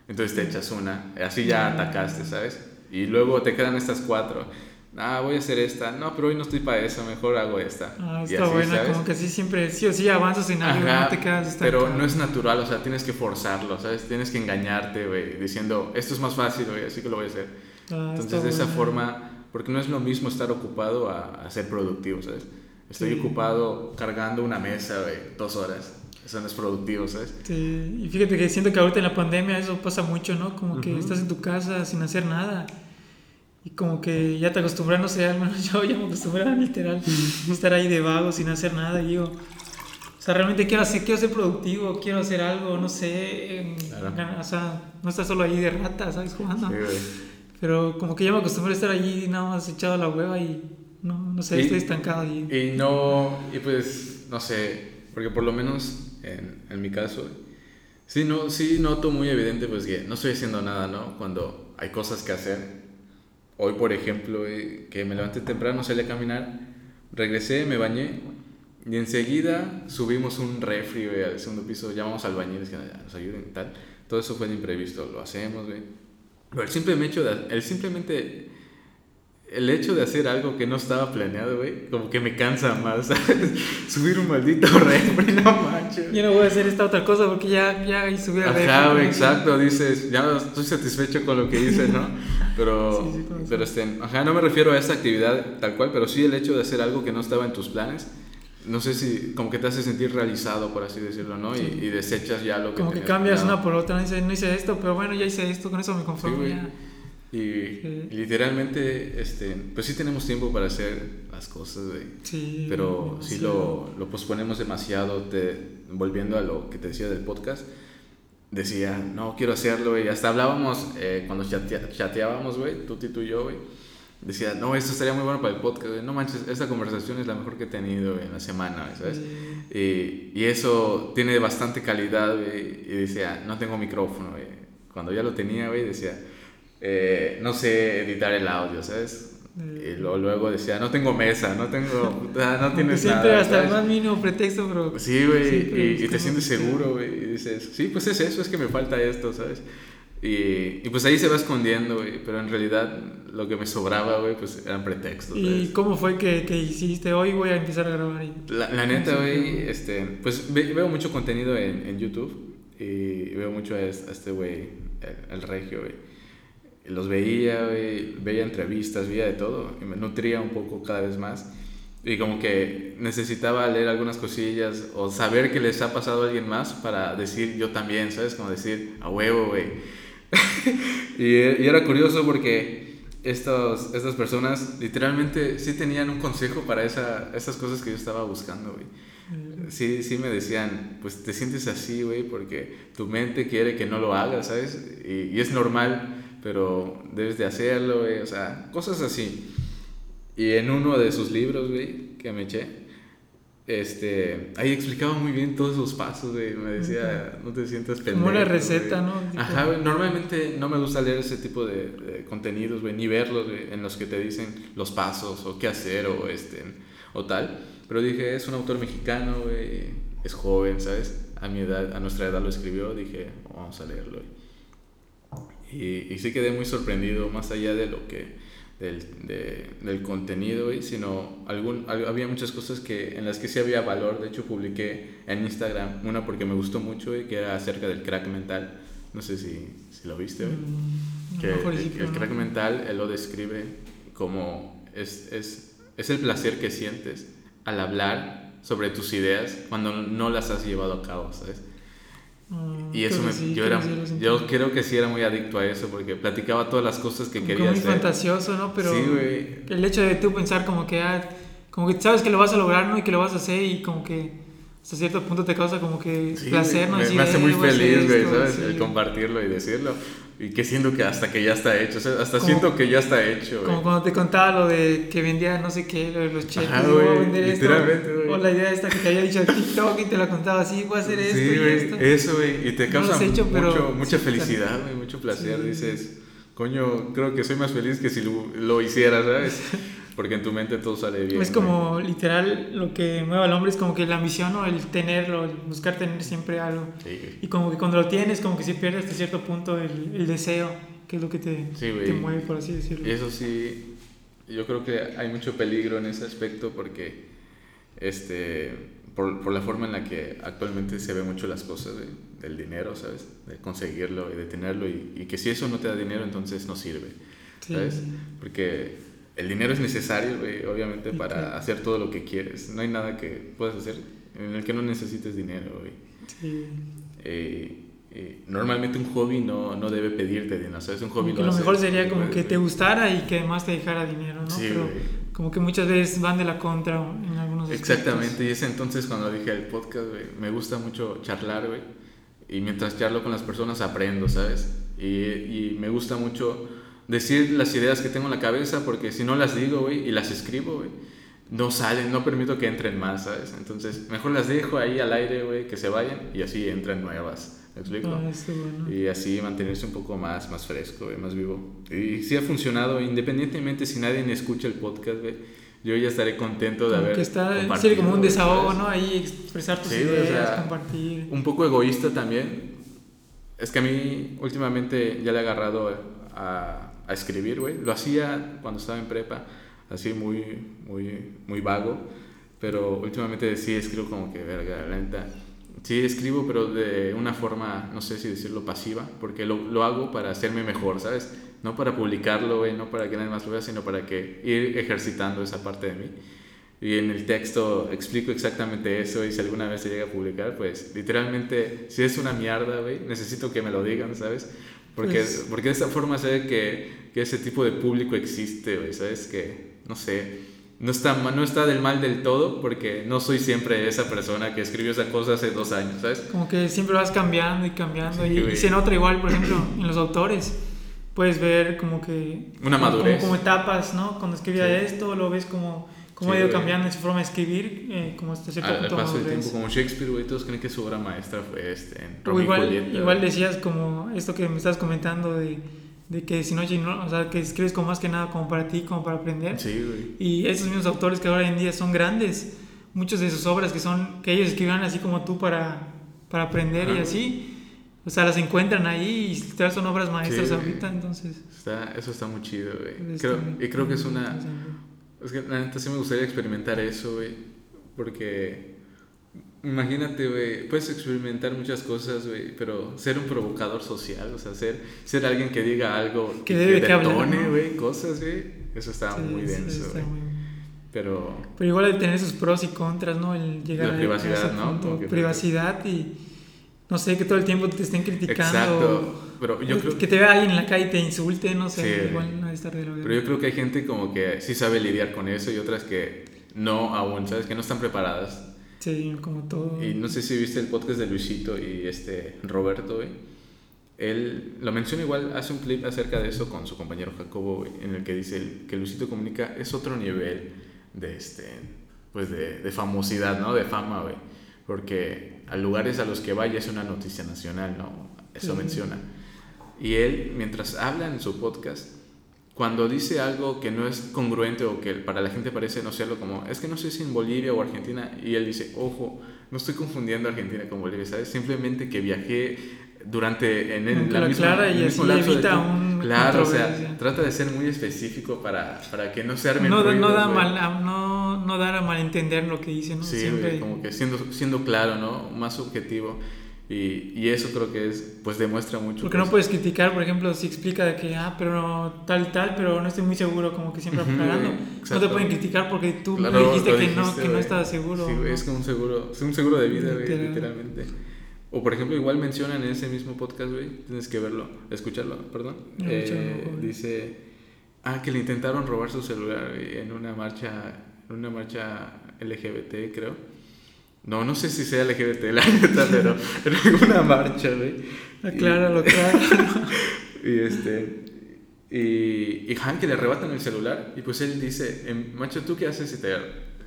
Entonces te echas una, así ya atacaste, ¿sabes? Y luego te quedan estas cuatro. Ah, voy a hacer esta, no, pero hoy no estoy para eso, mejor hago esta. Ah, está así, buena, ¿sabes? como que sí siempre, sí o sí avanzas en algo, Ajá, no te quedas estancado. pero no es natural, o sea, tienes que forzarlo, ¿sabes? Tienes que engañarte, güey, diciendo, esto es más fácil, güey, así que lo voy a hacer. Ah, Entonces, de esa buena. forma, porque no es lo mismo estar ocupado a, a ser productivo, ¿sabes? Estoy Sí. ocupado cargando una mesa, güey, dos horas. Eso no es productivo, ¿sabes? Sí, y fíjate que siento que ahorita en la pandemia eso pasa mucho, ¿no? Como que estás en tu casa sin hacer nada. Y como que ya te acostumbras, no sé, al menos yo ya me acostumbré a literal estar ahí de vago sin hacer nada. Y digo, o sea, realmente quiero, hacer, quiero ser productivo, quiero hacer algo, no sé. Claro. o sea, no estar solo ahí de rata, ¿sabes? Jugando. Sí. Pero como que ya me acostumbré a estar allí nada más echado a la hueva y no, no sé, Y- estoy estancado allí. Y no, y pues, no sé, porque por lo menos en, en mi caso, sí, no, sí noto muy evidente pues que no estoy haciendo nada, ¿no? Cuando hay cosas que hacer. Hoy, por ejemplo, eh, que me levanté temprano, salí a caminar, regresé, me bañé y enseguida subimos un refri güey, al segundo piso, llamamos al bañil, que nos ayuden y tal. Todo eso fue de imprevisto, lo hacemos, güey. Pero el simple hecho el simplemente el hecho de hacer algo que no estaba planeado, güey, como que me cansa más, ¿sabes? Subir un maldito refri, no manches. Yo no voy a hacer esta otra cosa porque ya, ya subí a Ajá, güey, exacto, dices, ya estoy satisfecho con lo que hice, ¿no? Pero, Sí, sí, pero este, ajá, no me refiero a esta actividad tal cual, pero sí el hecho de hacer algo que no estaba en tus planes, no sé si como que te hace sentir realizado, por así decirlo, ¿no? Sí. Y, y desechas ya lo que Como que cambias planeado. una por otra, no hice, no hice esto, pero bueno, ya hice esto, con eso me conformo ya. Y, Sí. literalmente, este, pues sí tenemos tiempo para hacer las cosas, güey. Sí. pero si demasiado. lo, lo posponemos demasiado, te, volviendo a lo que te decía del podcast, decía, no, quiero hacerlo, y hasta hablábamos eh, cuando chatea- chateábamos, güey, tú, tú y yo, güey, decía, no, esto estaría muy bueno para el podcast, güey, no manches, esta conversación es la mejor que he tenido en la semana, güey, ¿sabes? Sí. Y, y eso tiene bastante calidad, güey, y decía, no tengo micrófono, güey. Cuando ya lo tenía, güey, decía, eh, no sé editar el audio, ¿sabes? Eh. Y luego decía, no tengo mesa, no tengo, no tienes siempre nada. hasta el más mínimo pretexto, pero. Sí, güey, y, y te sientes seguro, güey, y dices, sí, pues es eso, es que me falta esto, ¿sabes? Y, y pues ahí se va escondiendo, güey, pero en realidad lo que me sobraba, güey, pues eran pretextos, ¿Y ¿sabes? cómo fue que, que hiciste? Hoy voy a empezar a grabar. Y... La, la neta, güey, este, pues ve- veo mucho contenido en, en YouTube y veo mucho a este güey, el, el regio, güey. Los veía, güey, veía entrevistas, veía de todo y me nutría un poco cada vez más. Y como que necesitaba leer algunas cosillas o saber que les ha pasado a alguien más para decir yo también, ¿sabes? Como decir, a huevo, güey. y, y era curioso porque estos, estas personas literalmente sí tenían un consejo para esa, esas cosas que yo estaba buscando, güey. Sí, sí me decían, pues te sientes así, güey, porque tu mente quiere que no lo hagas, ¿sabes? Y, y es normal, pero debes de hacerlo, güey, o sea, cosas así. Y en uno de sus libros, güey, que me eché, este, ahí explicaba muy bien todos los pasos, güey, me decía, no te sientas pendejo. Como una receta, güey". ¿no? Ajá, güey, normalmente no me gusta leer ese tipo de, de contenidos, güey, ni verlos, güey, en los que te dicen los pasos o qué hacer o este, o tal. Pero dije, es un autor mexicano, güey, es joven, ¿sabes? A mi edad, a nuestra edad lo escribió, dije, vamos a leerlo. Y, y sí quedé muy sorprendido, más allá de lo que, del, de- del contenido, güey, sino algún, al- había muchas cosas que, en las que sí había valor. De hecho, publiqué en Instagram una porque me gustó mucho, güey, que era acerca del crack mental. No sé si, si lo viste. Mm, Que el, el no. crack mental, él lo describe como es, es, es el placer que sientes al hablar sobre tus ideas cuando no las has llevado a cabo, ¿sabes? Mm, Y eso me, sí, yo, creo era, yo creo que sí era muy adicto a eso porque platicaba todas las cosas que Como quería muy hacer. fantasioso, ¿no? Pero Sí, el hecho de tú pensar como que, ah, como que sabes que lo vas a lograr, ¿no? Y que lo vas a hacer y como que hasta cierto punto te causa como que Sí, placer, ¿no? me, hace "Eh, muy feliz, güey, esto", ¿sabes? El compartirlo y decirlo. Y que siento que hasta que ya está hecho, o sea, hasta Como- siento que ya está hecho, güey. Como cuando te contaba lo de que vendía no sé qué, lo de los y voy a vender esto. güey. O la idea esta que te había dicho TikTok y te la contaba así, voy a hacer esto Sí, y güey, esto. eso, güey, y te No causa has hecho, pero mucho, mucha sí, felicidad, güey, mucho placer. Dices, coño, creo que soy más feliz que si lo, lo hiciera, ¿sabes? Porque en tu mente todo sale bien. Es güey. como literal lo que mueve al hombre es como que la ambición o el tenerlo, el buscar tener siempre algo. Sí. Y como que cuando lo tienes, como que se pierde hasta cierto punto el, el deseo, que es lo que te, Sí, te mueve, por así decirlo. Eso sí, yo creo que hay mucho peligro en ese aspecto porque, este, por, por la forma en la que actualmente se ve mucho las cosas de- del dinero, ¿sabes? De conseguirlo y de tenerlo y, y que si eso no te da dinero, entonces no sirve, Sí. ¿sabes? Porque el dinero es necesario, güey, obviamente, para que- hacer todo lo que quieres. No hay nada que puedas hacer en el que no necesites dinero, güey. Sí. Eh, eh, normalmente un hobby no, no debe pedirte dinero, ¿sabes? Un hobby Como que lo hace mejor sería porque como que te gustara y que además te dejara dinero, ¿no? Sí, Pero güey. como que muchas veces van de la contra en algunos aspectos. Exactamente, y es entonces cuando dije el podcast, güey, me gusta mucho charlar, güey, y mientras charlo con las personas aprendo, ¿sabes? Y, y me gusta mucho decir las ideas que tengo en la cabeza, porque si no las digo, güey, y las escribo, güey, no salen, no permito que entren más, ¿sabes? Entonces, mejor las dejo ahí al aire, güey, que se vayan, y así entran nuevas, ¿me explico? Ah, bueno. Y así mantenerse un poco más, más fresco, güey, más vivo. Y sí ha funcionado, independientemente si nadie me escucha el podcast, güey, yo ya estaré contento de Como haber que está sería como un desahogo. ¿no? Ahí expresar tus Sí, güey, o ideas, sea, compartir. Un poco egoísta también. Es que a mí últimamente ya le he agarrado a, a escribir, güey. Lo hacía cuando estaba en prepa, así muy, muy, muy vago. Pero últimamente sí escribo como que, verga, la. Sí escribo, pero de una forma, no sé si decirlo pasiva, porque lo, lo hago para hacerme mejor, ¿sabes? No para publicarlo, güey, no para que nadie más lo vea, sino para que ir ejercitando esa parte de mí. Y en el texto explico exactamente eso y si alguna vez se llega a publicar, pues literalmente, si es una mierda, güey, necesito que me lo digan, ¿sabes? Porque, Pues- porque de esta forma sé que, que ese tipo de público existe, güey, ¿sabes? Que, no sé, no está, no está del mal del todo porque no soy siempre esa persona que escribió esa cosa hace dos años, ¿sabes? Como que siempre vas cambiando y cambiando. Sí, y, y se nota igual, por ejemplo, en los autores. Puedes ver como que... Una como- madurez. Como, como etapas, ¿no? Cuando escribía Sí. esto, lo ves como... Cómo Sí, ha ido cambiando en su forma de escribir, eh, como hasta cierto Al, al punto paso del tiempo, como Shakespeare, güey, todos creen que su obra maestra fue este, en Romeo y igual, Julieta, igual decías como esto que me estás comentando de, de que si no, o sea, que escribes como más que nada como para ti, como para aprender. Sí, güey. Y esos mismos autores que ahora en día son grandes, muchas de sus obras que son que ellos escribían así como tú para, para aprender y Ajá. así, o sea, las encuentran ahí y son obras maestras Sí, ahorita, entonces... Está, eso está muy chido, güey. Creo, y creo que es una... Es que la neta sí me gustaría experimentar eso, güey. Porque... Imagínate, güey, puedes experimentar muchas cosas, güey, pero ser un provocador social, o sea, ser, ser alguien que diga algo Que debe güey, cosas, güey, eso está Sí, muy denso, güey. Pero, Pero igual de tener sus pros y contras, ¿no? El llegar La privacidad, a ese ¿no? punto. Privacidad y no sé, que todo el tiempo te estén criticando. exacto, pero yo creo, Que te vea alguien en la calle y te insulte, no sé, Sí. igual no debe estar de la pero yo creo que hay gente como que sí sabe lidiar con eso y otras que no aún, ¿sabes? Que no están preparadas. Sí, como todo. Y no sé si viste el podcast de Luisito y este Roberto, güey. Él lo menciona igual, hace un clip acerca de eso con su compañero Jacobo, güey, en el que dice que Luisito Comunica es otro nivel de, este, pues de, de famosidad, ¿no? De fama, güey. Porque a lugares a los que vaya es una noticia nacional, ¿no? Eso Sí. menciona. Y él, mientras habla en su podcast, cuando dice algo que no es congruente o que para la gente parece no serlo, como es que no sé si en Bolivia o Argentina, y él dice, ojo, no estoy confundiendo Argentina con Bolivia, ¿sabes? Simplemente que viajé durante en el, la misma, aclara y el mismo lapso de evita tiempo. un Claro, o sea, trata de ser muy específico para, para que no se armen no, da- no, ruidos, da mal, a- no, no dar a malentender lo que dice, ¿no? Sí, Siempre. como que siendo, siendo claro, ¿no? Más objetivo. Y, y eso creo que es, pues demuestra mucho. Porque pues, no puedes criticar, por ejemplo, si explica de que, ah, pero tal, tal, pero no estoy muy seguro, como que siempre aclarando. No te pueden criticar porque tú Claro, dijiste que no, que no estabas seguro. Sí, güey, ¿no? es como un seguro, es un seguro de vida, güey, Literal. literalmente. O por ejemplo, igual mencionan en ese mismo podcast, güey, tienes que verlo, escucharlo, perdón. No, Eh, dice, ah, que le intentaron robar su celular güey, en una marcha, en una marcha LGBT, creo. No, no sé si sea LGBT, la neta, pero en alguna marcha, güey. Acláralo, claro. Y este. Y, y Hank que le arrebatan el celular. Y pues él dice: em, Macho, ¿tú qué haces si te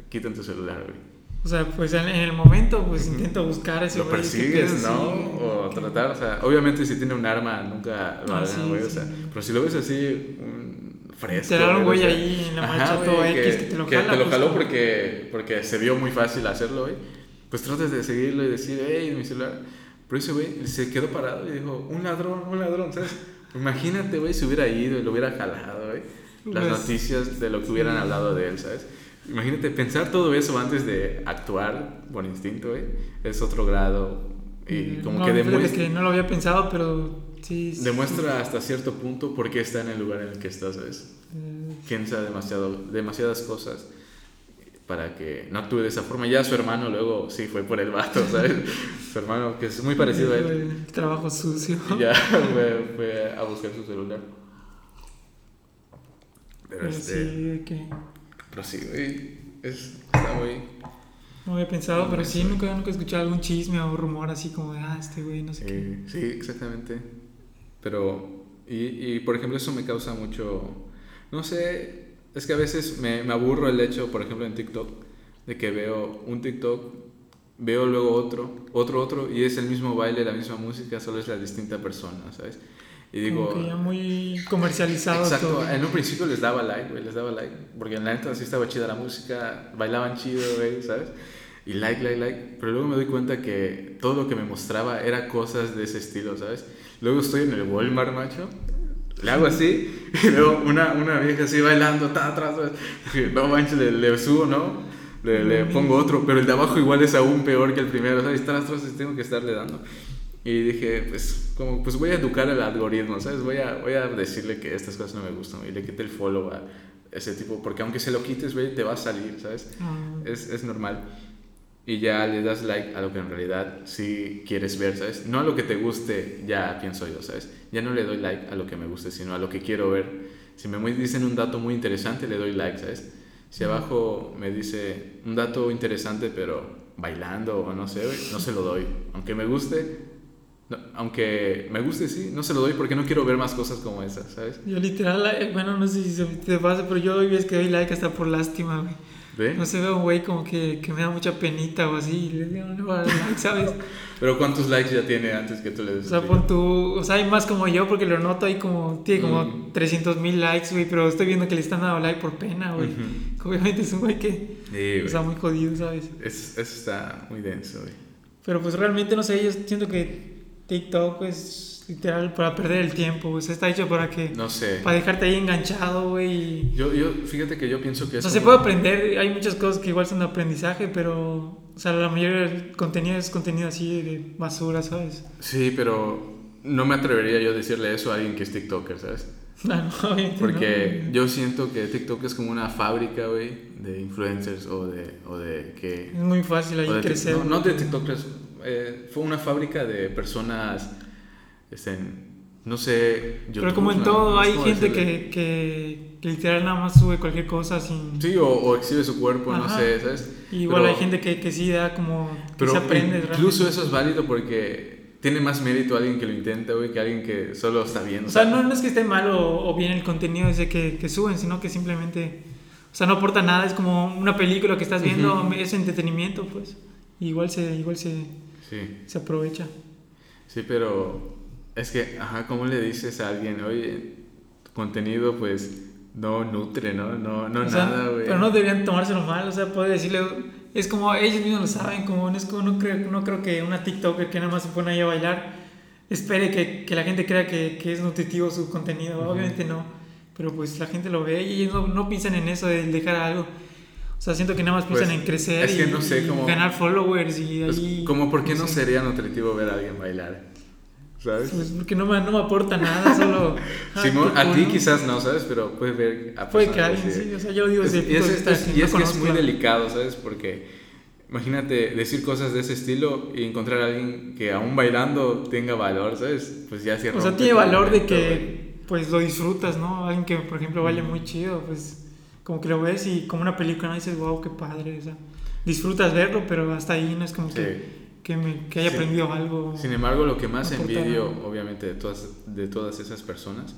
quitan tu celular, güey? O sea, pues en, el momento, pues intento buscar ese ¿Lo que persigues, no? sí, O que- tratar, o sea, obviamente si tiene un arma nunca lo Ah, hagan, sí, güey, o sí. sea, pero si lo ves así, un fresco. Te da un güey o sea, ahí en la marcha todo X que te lo jala. te lo pues, jaló como- porque, porque se vio muy fácil hacerlo, güey. Pues tratas de seguirlo y decir, hey, mi celular. Pero ese güey se quedó parado y dijo, un ladrón, un ladrón, ¿sabes? Imagínate, güey, si hubiera ido y lo hubiera jalado, güey. las Pues, noticias de lo que hubieran hablado de él, ¿sabes? Imagínate pensar todo eso antes de actuar por instinto, güey. Es otro grado. Y como no, que demuestra, que no lo había pensado, pero sí. sí, demuestra hasta cierto punto por qué está en el lugar en el que está, ¿sabes? eh, Piensa demasiado, demasiadas cosas para que no actúe de esa forma. Ya su hermano luego sí fue por el vato, ¿sabes? su hermano, que es muy parecido a él. El trabajo sucio. Ya fue, fue a buscar su celular. Pero, Pero este, sí, que pero sí, güey, es, está muy... no había pensado, No, pero sí, es. nunca, nunca he escuchado algún chisme o rumor así como de, ah, este güey, no sé qué. eh, sí, exactamente. Pero, y, y por ejemplo, eso me causa mucho, no sé, es que a veces me, me aburro el hecho, por ejemplo, en TikTok, de que veo un TikTok, veo luego otro, otro, otro, y es el mismo baile, la misma música, solo es la distinta persona, ¿sabes? Y digo... Como que ya muy comercializado Exacto, todo. en un principio les daba like, güey, les daba like, porque en la neta sí estaba chida la música, bailaban chido, güey, ¿sabes? Y like, like, like, pero luego me doy cuenta que todo lo que me mostraba era cosas de ese estilo, ¿sabes? Luego estoy en el Walmart, macho, le hago así, y veo una, una vieja así bailando, ta, atrás, no manches, le, le subo, ¿no? Le, le pongo otro, pero el de abajo igual es aún peor que el primero, ¿sabes? Tras, tras, tengo que estarle dando. Y dije, pues, como, pues voy a educar al algoritmo, ¿sabes? Voy a, voy a decirle que estas cosas no me gustan y le quite el follow a ese tipo, porque aunque se lo quites, güey, te va a salir, ¿sabes? Ah, Es, es normal. Y ya le das like a lo que en realidad sí quieres ver, ¿sabes? No a lo que te guste, ya pienso yo, ¿sabes? Ya no le doy like a lo que me guste, sino a lo que quiero ver. Si me dicen un dato muy interesante, le doy like, ¿sabes? Si abajo me dice un dato interesante, pero bailando o no sé, no se lo doy. Aunque me guste, no- aunque me guste, sí, no se lo doy porque no quiero ver más cosas como esas, ¿sabes? Yo literal, eh, bueno, no sé si se te pasa, pero yo hoy ves que doy like hasta por lástima, güey. ¿Ve? No sé, veo un güey como que, que me da mucha penita o así, le digo, no, a like, ¿sabes? Pero ¿cuántos likes ya tiene antes que tú le des? O sea, pon tú, o sea, hay más como yo porque lo noto ahí como, tiene como Mm. 300 mil likes, güey, pero estoy viendo que le están dando like por pena, güey. Obviamente es un güey que Sí, está muy jodido, ¿sabes? Es- eso está muy denso, güey. Pero pues realmente, no sé, yo siento que TikTok es literal para perder el tiempo, o sea, está hecho para que, No sé. para dejarte ahí enganchado, güey. Yo, yo, fíjate que yo pienso que O es sea, se puede aprender, hay muchas cosas que igual son de aprendizaje, pero, o sea, la mayoría del contenido es contenido así de basura, ¿sabes? Sí, pero no me atrevería yo a decirle eso a alguien que es TikToker, ¿sabes? Ah, no, Porque no. yo siento que TikTok es como una fábrica, güey, de influencers o de, o de que... Es muy fácil ahí o crecer. no, no de. TikTokers, eh, fue una fábrica de personas, este, no sé... Pero como en todo, no- no hay gente que, que, que literal nada más sube cualquier cosa sin... Sí, o, o exhibe su cuerpo, no Ajá. sé, ¿sabes? Igual Pero- hay gente que, que sí da como... que Pero se aprende incluso realmente. eso es válido porque tiene más mérito alguien que lo intenta, güey, que alguien que solo está viendo. O sea, no, no es que esté mal o, o bien el contenido ese que, que suben, sino que simplemente... O sea, no aporta nada, es como una película que estás viendo, Ujú. es entretenimiento, pues. Igual se, igual se, Sí, se aprovecha. sí, pero es que, ajá, ¿cómo le dices a alguien, oye, tu contenido pues no nutre, ¿no? No, no O nada, güey. Pero no deberían tomárselo mal, o sea, puede decirle, es como ellos mismos lo saben, como no, es como, no, creo, no creo que una TikToker que nada más se pone ahí a bailar espere que, que la gente crea que, que es nutritivo su contenido, Ujú. obviamente no, pero pues la gente lo ve y ellos no, no piensan en eso de dejar algo. O sea, siento que nada más piensan Pues, en crecer es que y, no sé y ganar followers y Pues, ahí... como, ¿por qué no sé. sería nutritivo ver a alguien bailar? ¿Sabes? Pues porque no me, no me aporta nada, solo... ah, Simón, a ti ¿no? quizás no, ¿sabes? Pero puedes ver a Puede que alguien, sí, o sea, yo digo Es- y es, es- que es no que es muy delicado, ¿sabes? Porque imagínate decir cosas de ese estilo y encontrar a alguien que aún bailando tenga valor, ¿sabes? Pues ya se O sea, tiene valor de que pues lo disfrutas, ¿no? Alguien que, por ejemplo, baile muy chido, pues como que lo ves y como una película, ¿no? dices, wow, qué padre, o sea, disfrutas verlo, pero hasta ahí no es como que, Sí. que, me, que haya Sí. aprendido algo. Sin embargo, lo que más envidio, obviamente, de todas, de todas esas personas,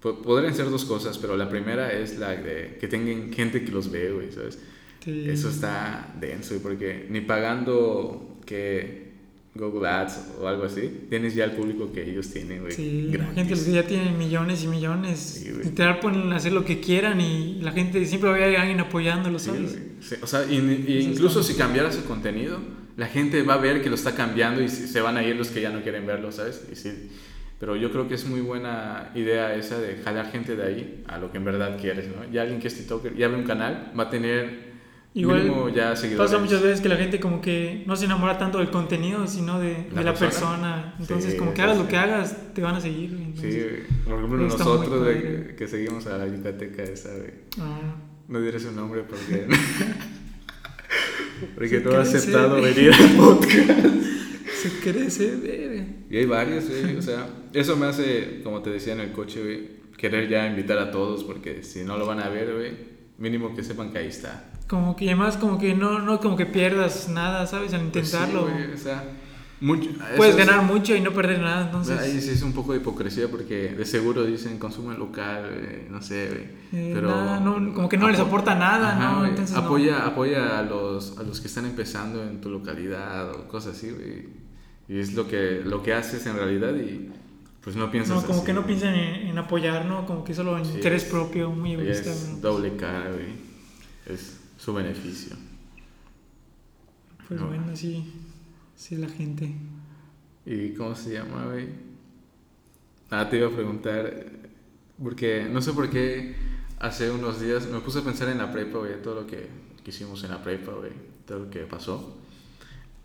po- podrían ser dos cosas, pero la primera es la de que tengan gente que los ve, güey, ¿sabes? Sí. Eso está denso, porque ni pagando que Google Ads o algo así, tienes ya el público que ellos tienen, güey. Sí, la gente ya tiene millones y millones, Sí, literal pueden hacer lo que quieran y la gente siempre va a haber alguien apoyándolo, Sí, ¿sabes? Sí, o sea, y, y incluso si cambiara su contenido, la gente va a ver que lo está cambiando y se van a ir los que ya no quieren verlo, ¿sabes? Y, sí, Pero yo creo que es muy buena idea esa de jalar gente de ahí a lo que en verdad quieres, ¿no? Ya alguien que es TikToker y abre un canal va a tener Igual ya. Pasa muchas veces que la gente como que no se enamora tanto del contenido, sino de, ¿La de la persona? persona. Entonces, Sí, como que hagas sí. lo que hagas, te van a seguir. Sí, por ejemplo nosotros que, seguimos a la yucateca esa, güey. ah, No diré su nombre porque... porque no ha aceptado venir al podcast. se crece, verga. Y hay varios, güey. O sea, eso me hace, como te decía en el coche, güey, querer ya invitar a todos porque si no lo van a ver, güey, mínimo que sepan que ahí está. Como que además como que no, no como que pierdas nada, ¿sabes? Al Pues sí, intentarlo. güey, o sea, mucho, Puedes ganar mucho y no perder nada, entonces... Ahí sí es un poco de hipocresía porque de seguro dicen consumen local, no sé. Eh, pero nada, no, como que no les apo- aporta nada, Ajá, ¿no? apoya, apoya a los, a los que están empezando en tu localidad o cosas así, güey. Y es lo que, lo que haces en realidad y pues no piensas No, como así, que no piensan en, en apoyar, ¿no? Como que solo en Sí, interés propio, muy egoísta. es doble cara, güey. Es su beneficio. Pues No. bueno, sí, sí la gente. ¿Y cómo se llama, güey? Ah, te iba a preguntar, porque no sé por qué hace unos días me puse a pensar en la prepa, güey, todo lo que, que hicimos en la prepa, güey, todo lo que pasó.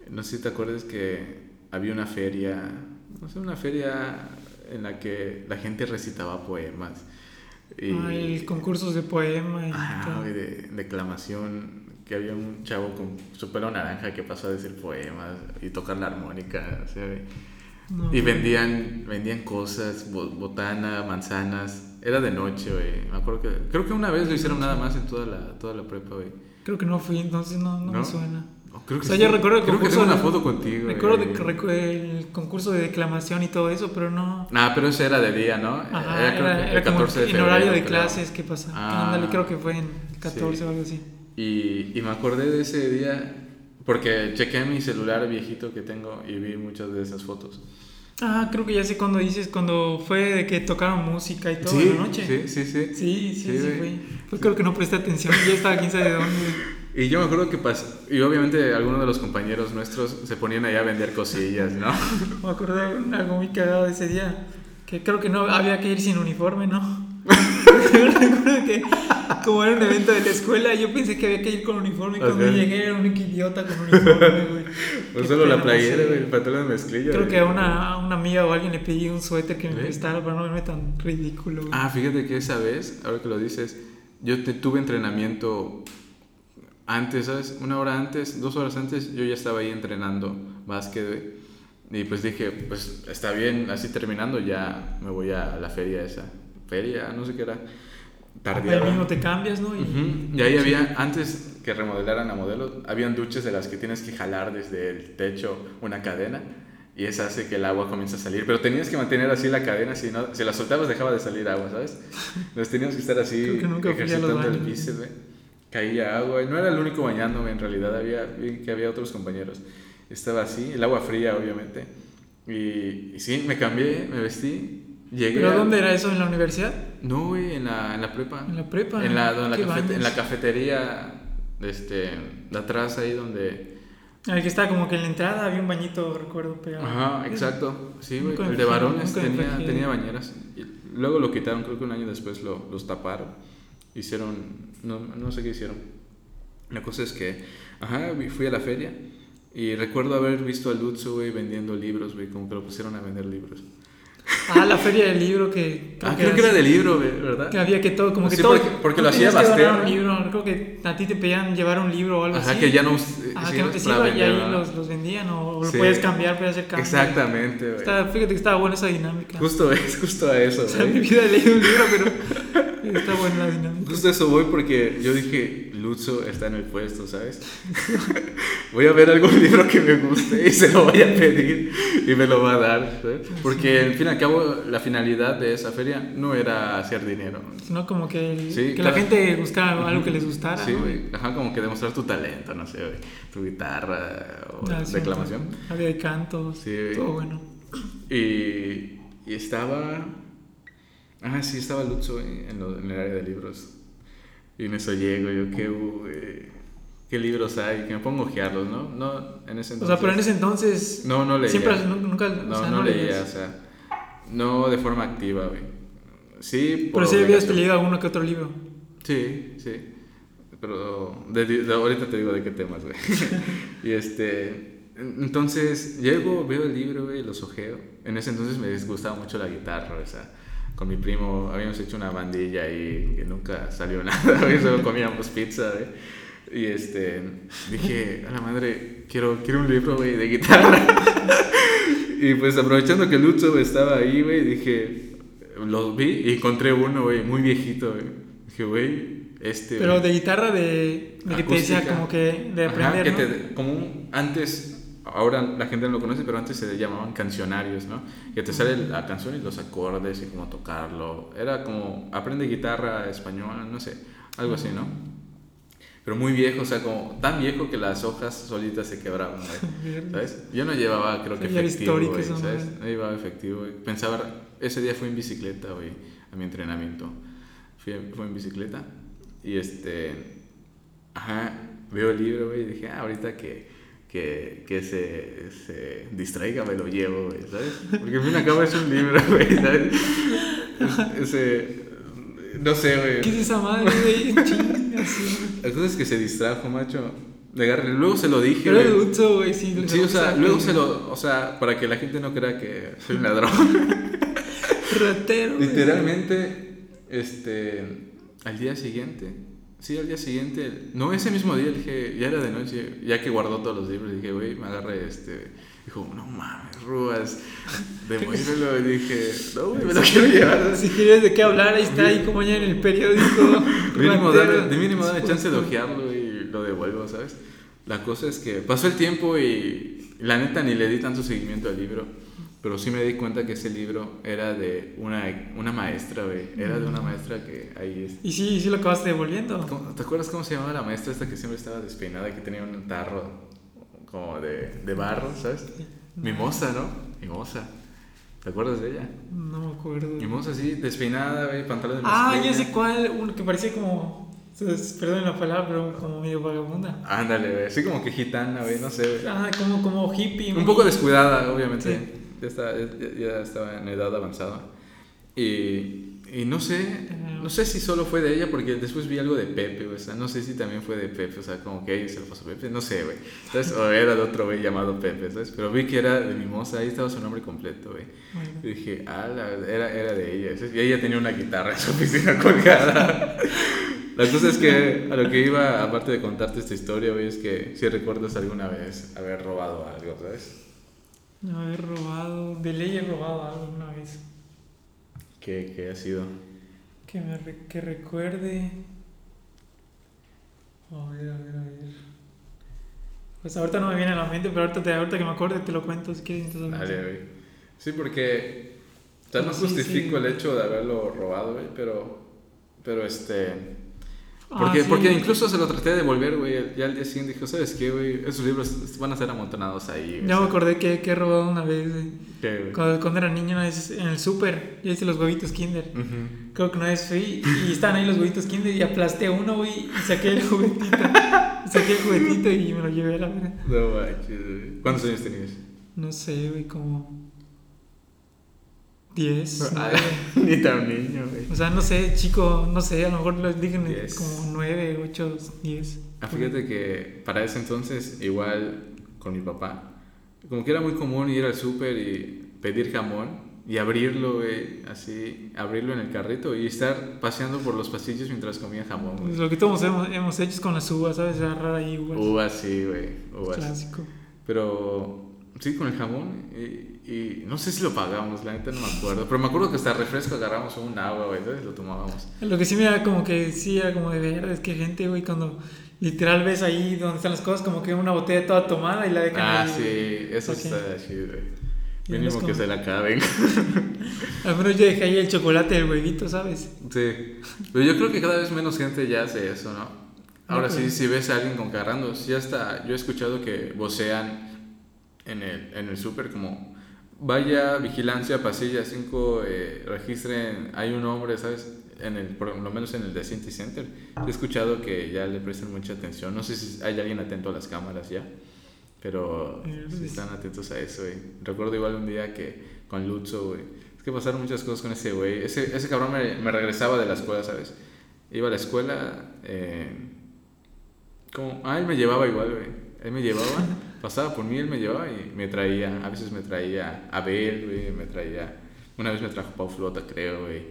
No sé si te acuerdas que había una feria, no sé, una feria en la que la gente recitaba poemas. Y, Ah, el concursos de poema y Ajá, güey, de declamación, que había un chavo con su pelo naranja que pasó a decir poemas y tocar la armónica, o sea, güey. No, Y vendían, vendían cosas, bo- botana, manzanas. Era de noche, güey. Me acuerdo que... Creo que una vez lo hicieron nada más en toda la, toda la prepa, güey. Creo que no fui, entonces no, no, ¿No? me suena. Creo que O sea, sí. yo recuerdo el Creo que concurso tengo una foto contigo, Recuerdo recu- el concurso de declamación y todo eso, pero no. Nah, pero ese era de día, ¿no? Ajá, creo era, que era el como 14 de en horario de febrero, creo. clases, ¿qué pasa? Ah. Ándale, creo que fue en 14 Sí. o algo así. Y, y me acordé de ese día porque chequé mi celular viejito que tengo y vi muchas de esas fotos. Ah, creo que ya sé cuando dices, cuando fue de que tocaron música y todo sí, en la noche. sí, sí, sí. Sí, sí, Sí, sí, fue. Fue creo que no presté atención, ya estaba quién sabe de dónde. Y yo me acuerdo que pasó, y obviamente algunos de los compañeros nuestros se ponían ahí a vender cosillas, ¿no? Me acordé de algo muy cagado de ese día, que creo que no había que ir sin uniforme, ¿no? Recuerdo que como era un evento de la escuela, yo pensé que había que ir con uniforme y cuando Ok. llegué era un idiota con uniforme, güey. No Qué solo pena, la playera, güey, el pantalón de mezclilla. Creo güey. que a una, a una amiga o alguien le pedí un suéter que me prestara para no verme tan ridículo. güey. Ah, fíjate que esa vez, ahora que lo dices, yo te, tuve entrenamiento antes, ¿sabes? Una hora antes, dos horas antes, yo ya estaba ahí entrenando básquet, güey. Y pues dije, pues está bien, así terminando ya me voy a la feria esa. Feria, no sé qué era. Ahí Tardeaba. mismo te cambias, ¿no? Y, Ujú, Y ahí había, antes que remodelaran a modelo, habían duchas de las que tienes que jalar desde el techo una cadena y eso hace que el agua comience a salir. Pero tenías que mantener así la cadena, si, no, si la soltabas dejaba de salir agua, ¿sabes? Entonces teníamos que estar así ejercitando el bíceps, güey. Caía agua y no era el único bañándome, en realidad había, vi que había otros compañeros. Estaba así, el agua fría, obviamente. Y, y sí, me cambié, me vestí, llegué. ¿Pero a- dónde era eso? ¿En la universidad? No, güey, en la, en la prepa. ¿En la prepa? En la, en la, en la cafetería, este, de atrás ahí donde... El que estaba como que en la entrada había un bañito, recuerdo, pero... Ajá, exacto. Sí, güey. El de varones tenía, tenía bañeras. Y luego lo quitaron, creo que un año después lo, los taparon. Hicieron, no, no sé qué hicieron. La cosa es que, ajá, fui a la feria y recuerdo haber visto a Lutzo, güey, vendiendo libros, güey, como que lo pusieron a vender libros. Ah, la feria del libro que... ah, creo que era de libro, ¿verdad? Que había que todo, como que Sí, todo... porque- porque lo hacía que ¿no? libro, creo que a ti te pedían llevar un libro o algo Ajá, así. que ya no... Ah, sí, que no te sirva y ahí los, los vendían o, o lo Sí. puedes cambiar, puedes hacer cambios. Exactamente, güey. Fíjate que estaba buena esa dinámica. Justo es, justo a eso, o sea, en mi vida leído un libro, pero está buena la dinámica. Justo eso voy porque yo dije, Lutzo está en el puesto, ¿sabes? voy a ver algún libro que me guste y se lo voy a pedir y me lo va a dar, ¿sabes? Porque al fin y al cabo la finalidad de esa feria no era hacer dinero. Sino como que, Sí, que cada- la gente buscara algo que les gustara. Sí, ¿no? Ajá, como que demostrar tu talento, no sé. Tu guitarra o Ah, sí, declamación. Había cantos, Sí, todo bueno. Y, y estaba. Ah, sí, estaba Lutzo en, lo- en el área de libros. Y en eso llego, yo, ¿qué, güey? ¿Qué libros hay? Que me pongo a ojearlos, ¿no? No, en ese O entonces. sea, pero en ese entonces... No, no leía. Siempre, nu- nunca, o No, sea, no, no leía, leías. o sea. No de forma activa, güey. Sí, por Pero sí habías leído alguno que otro libro. Sí, sí. Pero de, ahorita te digo de qué temas, güey. y este... Entonces, llego, veo el libro, güey, los ojeo. En ese entonces me gustaba mucho la guitarra, o sea, con mi primo habíamos hecho una bandilla y que nunca salió nada, güey, solo comíamos pizza, güey. Y este, dije, a la madre, quiero, quiero un libro, güey, de guitarra. y pues aprovechando que Lutzo estaba ahí, güey, dije, lo vi y encontré uno, güey, muy viejito, güey. Dije, güey, este... Pero de guitarra, de, de que te decía como que de aprender, Ajá, que te, como antes ahora la gente no lo conoce, pero antes se llamaban cancionarios, ¿no? Que te sale la canción y los acordes y cómo tocarlo. Era como, aprende guitarra española, no sé, algo así, ¿no? Pero muy viejo, o sea, como tan viejo que las hojas solitas se quebraban, ¿sabes? Yo no llevaba, creo que efectivo, ¿sabes? No llevaba efectivo. Pensaba, ese día fui en bicicleta, güey, a mi entrenamiento. Fui, fui en bicicleta y este, ajá, veo el libro, güey, y dije, ah, ahorita que que, que se, se, distraiga, me lo llevo, ¿sabes? Porque al fin y al cabo es un libro, güey, ¿sabes? Ese, no sé, güey. ¿Qué es esa madre, güey? La cosa es que se distrajo, macho. Luego se lo dije. Pero es adulto, güey, sí. Sí, o sea, luego se lo. O sea, para que la gente no crea que soy un ladrón. Ratero. Literalmente, este. Al día siguiente Sí, al día siguiente, no, ese mismo día dije, ya era de noche, ya que guardó todos los libros, dije, güey, me agarré este. Dijo, no mames, Rubas, demuéstralo. Y dije, no, güey, me lo quiero llevar. Si quieres de qué hablar, ahí está, ahí como ya en el periódico. mínimo, de mínimo dame chance de ojearlo y lo devuelvo, ¿sabes? La cosa es que pasó el tiempo y la neta ni le di tanto seguimiento al libro. Pero sí me di cuenta que ese libro era de una, una maestra, güey. Era de una maestra que ahí es. ¿Y sí, sí lo acabaste devolviendo? ¿Te acuerdas cómo se llamaba la maestra esta que siempre estaba despeinada que tenía un tarro como de, de barro, ¿sabes? Mimosa, ¿no? Mimosa. ¿Te acuerdas de ella? No me acuerdo. Mimosa, así, despeinada, güey, pantalón de Ah, ya sé cuál, uno que parecía como. Perdón la palabra, pero como medio vagabunda. Ándale, güey. Así como que gitana, güey, no sé. Ah, como, como hippie. Un poco descuidada, obviamente ya, está, ya, estaba en edad avanzada. Y, y, no sé, no sé si solo fue de ella, porque después vi algo de Pepe, o sea, no sé si también fue de Pepe, o sea, como que ella se lo pasó a Pepe, no sé, güey. O era de otro güey llamado Pepe, ¿sabes? Pero vi que era de Mimosa, ahí estaba su nombre completo, güey. Y dije, ah, era, era de ella. Y ella tenía una guitarra en su oficina colgada. La cosa es que a lo que iba, aparte de contarte esta historia, güey, es que si recuerdas alguna vez haber robado algo, ¿sabes? No haber robado, de ley he robado algo una vez. ¿Qué, qué ha sido? Que, me que recuerde. A ver, a ver, a ver. Pues ahorita no me viene a la mente, pero ahorita, ahorita que me acuerde te lo cuento si quieres. Sí, porque. O no justifico el hecho de haberlo robado, güey, pero. Pero este. Ah, porque, porque incluso se lo traté de devolver, güey. Ya al día siguiente dijo, ¿sabes qué, güey? Esos libros van a ser amontonados ahí. Ya me acordé que, que he robado una vez, güey. ¿Qué, Cuando, cuando, era niño, una vez en el súper, yo hice los huevitos Kinder. Creo que una vez fui y estaban ahí los huevitos Kinder y aplasté uno, güey, y saqué el juguetito. saqué el juguetito y me lo llevé a la verdad. No manches, güey. ¿Cuántos años tenías? No sé, güey, como 10. Ni tan niño, güey. O sea, no sé, chico, no sé, a lo mejor lo dije como 9, 8, 10. Ah, fíjate que para ese entonces, igual con mi papá, como que era muy común ir al súper y pedir jamón y abrirlo, güey, así, abrirlo en el carrito y estar paseando por los pasillos mientras comía jamón, güey. Lo que todos hemos, hemos hecho es con las uvas, ¿sabes? Agarrar ahí uvas. Uvas, sí, güey, uvas. Clásico. Pero, sí, con el jamón y y no sé si lo pagamos, la neta no me acuerdo. Pero me acuerdo que hasta refresco agarramos un agua, güey, y lo tomábamos. Lo que sí me da como que sí era como de ver, es que gente, güey, cuando literal ves ahí donde están las cosas, como que una botella toda tomada y la dejan Ah, sí, eso está chido, güey. Mínimo que se la acaben. Al menos yo dejé ahí el chocolate del huevito, ¿sabes? Sí. Pero yo creo que cada vez menos gente ya hace eso, ¿no? Ahora sí, si ves a alguien con carrando, sí hasta yo he escuchado que vocean en el, en el súper como vaya vigilancia, pasilla 5, eh, registren, hay un hombre, ¿sabes? En el, por lo menos en el de City Center. He escuchado que ya le prestan mucha atención. No sé si hay alguien atento a las cámaras ya, pero sí están atentos a eso. Recuerdo igual un día que con Lutzo, que pasaron muchas cosas con ese güey. Ese, ese cabrón me, me regresaba de la escuela, ¿sabes? Iba a la escuela, eh, como, ah, él me llevaba igual, güey. Él me llevaba, pasaba por mí, él me llevaba y me traía, a veces me traía Abel, güey, me traía, una vez me trajo Pau Flota, creo, güey.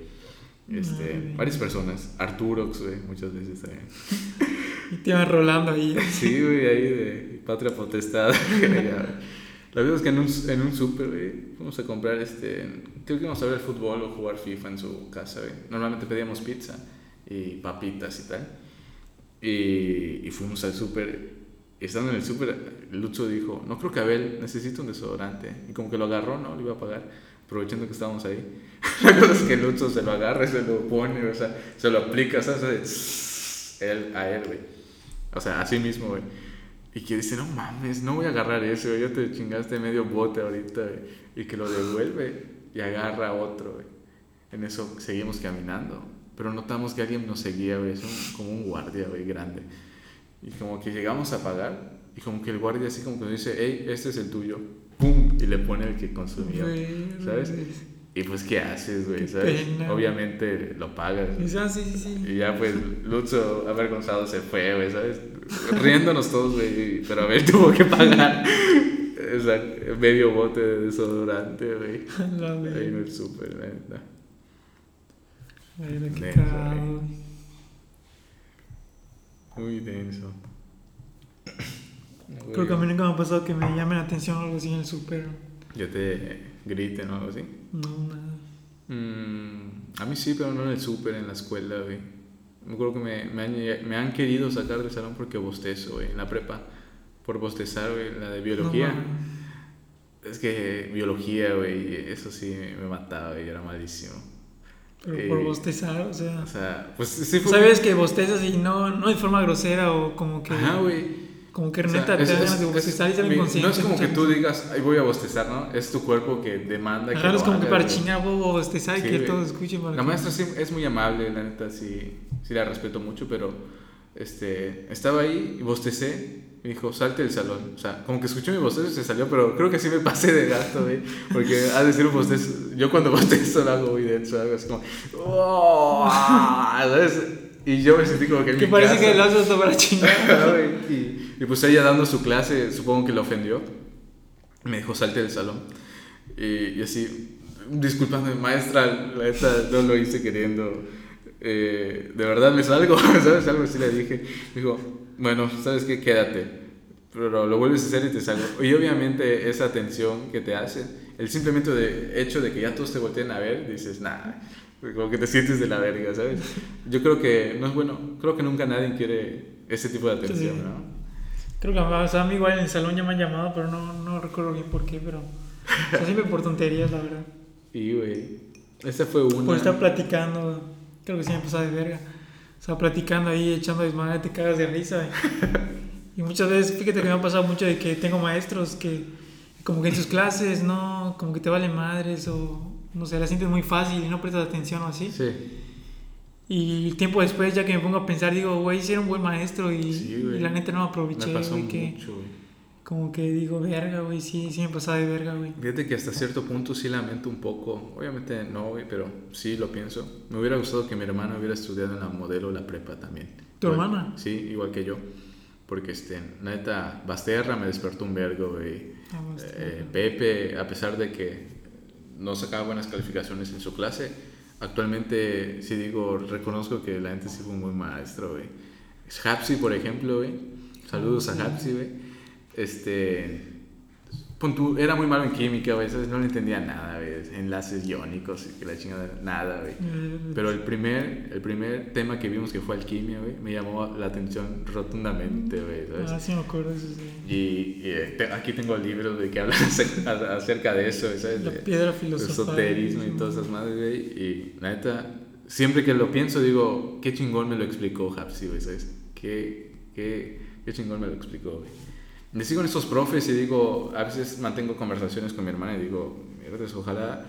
Este, varias personas, Arturox, güey, muchas veces también. Y te iban rolando ahí. Sí, güey, ahí de Patria Potestad. La verdad es que en un, en un súper, güey, fuimos a comprar, este, creo que íbamos a ver el fútbol o jugar FIFA en su casa, güey. Normalmente pedíamos pizza y papitas y tal. Y, y fuimos al súper. Estando en el súper, Lucho dijo, no creo que Abel necesita un desodorante. Y como que lo agarró, ¿no? Lo iba a pagar, aprovechando que estábamos ahí. La cosa es que Lucho se lo agarra se lo pone, o sea, se lo aplica, ¿sabes? Él, a él, güey. O sea, así mismo, güey. Y que dice, no mames, no voy a agarrar eso, güey. Ya te chingaste medio bote ahorita, güey. Y que lo devuelve y agarra otro, güey. En eso seguimos caminando. Pero notamos que alguien nos seguía, güey. Es como un guardia, güey, grande. Y como que llegamos a pagar. Y como que el guardia así como que nos dice, hey, este es el tuyo. ¡Pum! Y le pone el que consumió. Güey, ¿Sabes? Y pues, ¿qué haces, güey? ¿Sabes? pena. Obviamente lo pagas. Ah, sí, sí, sí. Y ya pues Lutzo avergonzado se fue, güey, ¿sabes? Riéndonos todos, güey, pero a ver, tuvo que pagar o sea, medio bote de desodorante, güey. Ahí verga. el súper, la neta. Verga, qué Denso, cagado, güey. güey. Muy denso. Creo que a mí nunca me ha pasado que me llamen la atención o algo así en el súper. Yo te griten o algo así. No, nada. Mm, a mí sí, pero no en el súper, en la escuela, güey. Me acuerdo que me, me, han, me han querido sacar del salón porque bostezo, güey, en la prepa. Por bostezar, güey, la de biología. No. Es que biología, güey, eso sí me mataba, güey, era malísimo. Pero por Eh, bostezar, o sea. O sea, pues sí fue. Sabes que bostezas y no, no de forma grosera o como que. Ajá, güey. Como que O sea, neta te es- es- ganas de es- bostezar y sale mi- inconsciente. No es como que tú digas, ay, voy a bostezar, ¿no? Es tu cuerpo que demanda que Ajá, lo es como que para chingar huevo bostezar y Sí, que güey. todos escuchen. para La que- maestra sí es muy amable, la neta, sí, sí la respeto mucho, pero este, estaba ahí y bostecé. Y dijo, salte del salón. O sea, como que escuchó mi bostezo y se salió, pero creo que sí me pasé de gato, güey. Porque ha de ser un bostezo. Yo cuando bostezo lo hago muy denso, algo así como. "Oh", ¿sabes? Y yo me sentí como que en Que mi parece casa. que lo haces hasta para chingar. Güey. y, y pues ella dando su clase, supongo que le ofendió. Me dijo, salte del salón. Y, y así, disculpame, maestra, la neta no lo hice queriendo. Eh, de verdad me salgo, ¿sabes? Algo así le dije. Dijo, bueno, ¿sabes qué? Quédate. Pero lo vuelves a hacer y te salgo. Y obviamente esa atención que te hace, el simplemente de hecho de que ya todos te volteen a ver, dices, nah, como que te sientes de la verga, ¿sabes? Yo creo que no es bueno, creo que nunca nadie quiere ese tipo de atención, Sí. ¿no? Creo que o sea, a mí igual en el salón ya me han llamado, pero no, no recuerdo bien por qué, pero... O sea, siempre por tonterías, la verdad. Y, güey, esta fue una... Por estar platicando, creo que sí me pasaba de verga. O sea, platicando ahí, echando desmadre, te cagas de risa. Y, y muchas veces, fíjate que me ha pasado mucho de que tengo maestros que como que en sus clases no, como que te valen madres o no sé, la sientes muy fácil y no prestas atención o así. Sí, Y tiempo después, ya que me pongo a pensar, digo, güey, sí era un buen maestro y, Sí, güey. y la neta no me me aproveché, pasó que mucho, güey. Como que digo, verga, güey, sí, sí me pasaba de verga, güey. Fíjate que hasta cierto punto sí lamento un poco. Obviamente no, güey, pero sí lo pienso. Me hubiera gustado que mi hermana hubiera estudiado en la modelo la prepa también. ¿Tu Igual- hermana? Sí, igual que yo. Porque, este, neta, Basterra me despertó un vergo, güey. Ah. Eh, Pepe, a pesar de que no sacaba buenas calificaciones en su clase, actualmente sí digo, reconozco que la gente sí fue un buen maestro, güey. Hapsi, por ejemplo, güey. Saludos Ah, sí. a Hapsi, güey. Este. pon tú, era muy malo en química, güey. ¿sabes? No le entendía nada, güey. Enlaces iónicos que la chingada, nada, güey. Eh, Pero el primer, el primer tema que vimos que fue alquimia, güey, me llamó la atención rotundamente, ¿sabes? Ah, sí me acuerdo, eso sí. Y, y, eh, te- aquí tengo libros de que hablan ace- a- acerca de eso, ¿sabes? La piedra filosofal. esoterismo y todas esas madres, güey. Y la neta, siempre que lo pienso, digo, qué chingón me lo explicó Hapsi, güey, ¿sabes? Qué, qué, qué chingón me lo explicó, güey. Me sigo en estos profes y digo, a veces mantengo conversaciones con mi hermana y digo, ojalá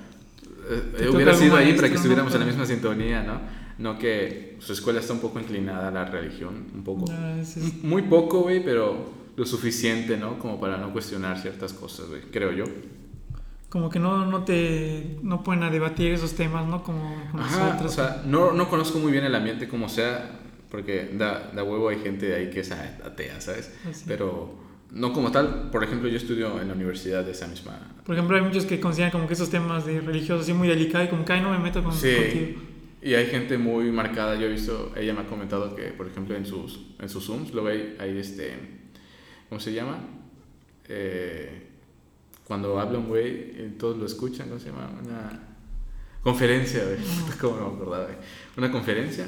eh, hubiera sido ahí para que estuviéramos ¿no? en la misma sintonía, ¿no? No que su escuela está un poco inclinada a la religión, un poco. Ah, ese es- Muy poco, güey, pero lo suficiente, ¿no? Como para no cuestionar ciertas cosas, güey, creo yo. como que no, no te no pueden a debatir esos temas, ¿no? Como nosotros. o sea, no, no conozco muy bien el ambiente como sea, porque da, da huevo, hay gente ahí que es atea, ¿sabes? Así. Pero no como tal, por ejemplo, yo estudio en la universidad de esa misma... Por ejemplo, hay muchos que consideran como que esos temas de religiosos así muy delicados y como que ay, no me meto con, Sí, contigo. y hay gente muy marcada, yo he visto, ella me ha comentado que, por ejemplo, en sus, en sus Zooms, luego hay, hay este, ¿cómo se llama? Eh, cuando habla un güey, y todos lo escuchan, ¿cómo se llama? Una conferencia, güey, ¿cómo no me acordaba? Una conferencia,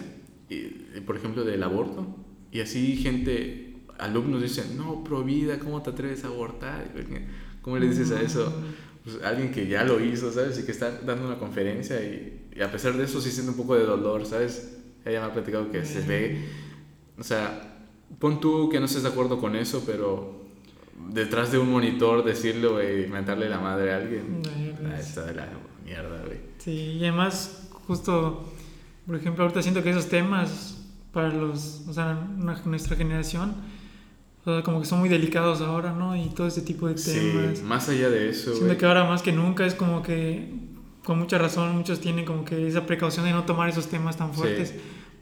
y, por ejemplo, del aborto, y así gente, alumnos dicen, no, pro vida, ¿cómo te atreves a abortar? ¿Cómo le dices a eso? Pues, alguien que ya lo hizo, ¿sabes? Y que está dando una conferencia y, y a pesar de eso sí siente un poco de dolor, ¿sabes? Ella me ha platicado que se ve, o sea, pon tú que no estés de acuerdo con eso, pero detrás de un monitor decirlo y mentarle la madre a alguien, Vergas. ah, está de la mierda, güey. Sí, y además, justo, por ejemplo, ahorita siento que esos temas para los, o sea, nuestra generación, o sea, como que son muy delicados ahora, ¿no? Y todo ese tipo de Sí, temas. más allá de eso, siento güey. que ahora más que nunca es como que, con mucha razón, muchos tienen como que esa precaución de no tomar esos temas tan Sí. fuertes,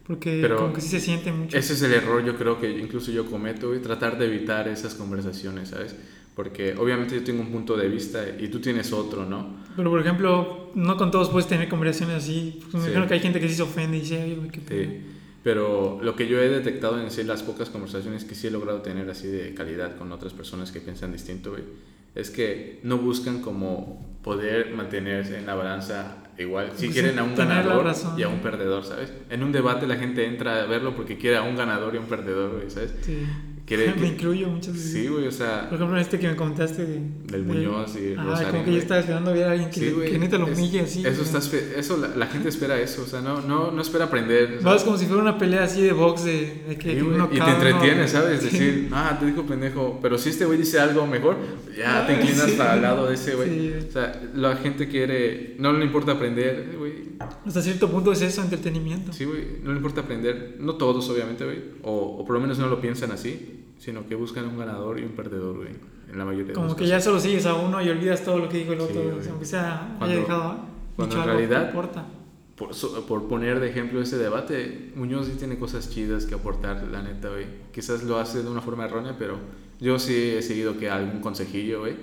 porque Pero como que sí se siente mucho. Ese es el error, yo creo que incluso yo cometo, güey, tratar de evitar esas conversaciones, ¿sabes? Porque obviamente yo tengo un punto de vista y tú tienes otro, ¿no? Pero, por ejemplo, no con todos puedes tener conversaciones así. Pues me Sí. imagino que hay gente que sí se ofende y dice, ay, qué pedo". Sí, pero lo que yo he detectado en sí las pocas conversaciones que sí he logrado tener así de calidad con otras personas que piensan distinto, güey, es que no buscan como poder mantenerse en la balanza igual. Si Pues quieren a un ganador razón, y a un perdedor, ¿sabes? En un debate la gente entra a verlo porque quiere a un ganador y a un perdedor, güey, ¿sabes? Sí. Quiere me incluyo muchas veces. Sí, güey, o sea, Por ejemplo, este que me comentaste de, del Muñoz y Ah, Rosario. como que ya estaba esperando ver a alguien que, Sí, güey, que neta lo es- humille así. Eso, está, eso la, la gente espera eso, o sea, no, no, no espera aprender. Vas como si fuera una pelea así de box de, de que Sí, uno y te entretienes, ¿sabes? Sí. Decir, ah, te dijo pendejo, pero si este güey dice algo mejor, ya te Ah, inclinas sí. para el lado de ese güey. Sí. O sea, la gente quiere, no le importa aprender, güey. Hasta cierto punto es eso, entretenimiento. Sí, güey, no le importa aprender. No todos, obviamente, güey. O, o por lo menos no lo piensan así, sino que buscan un ganador y un perdedor, güey. En la mayoría de como los que casos. ya solo sigues a uno y olvidas todo lo que dijo el Sí, otro. güey. aunque sea Cuando- haya dejado cuando dicho en algo, realidad- no importa. Por, so- por poner de ejemplo ese debate, Muñoz sí tiene cosas chidas que aportar, la neta, güey. Quizás lo hace de una forma errónea, pero yo sí he seguido que algún consejillo, güey.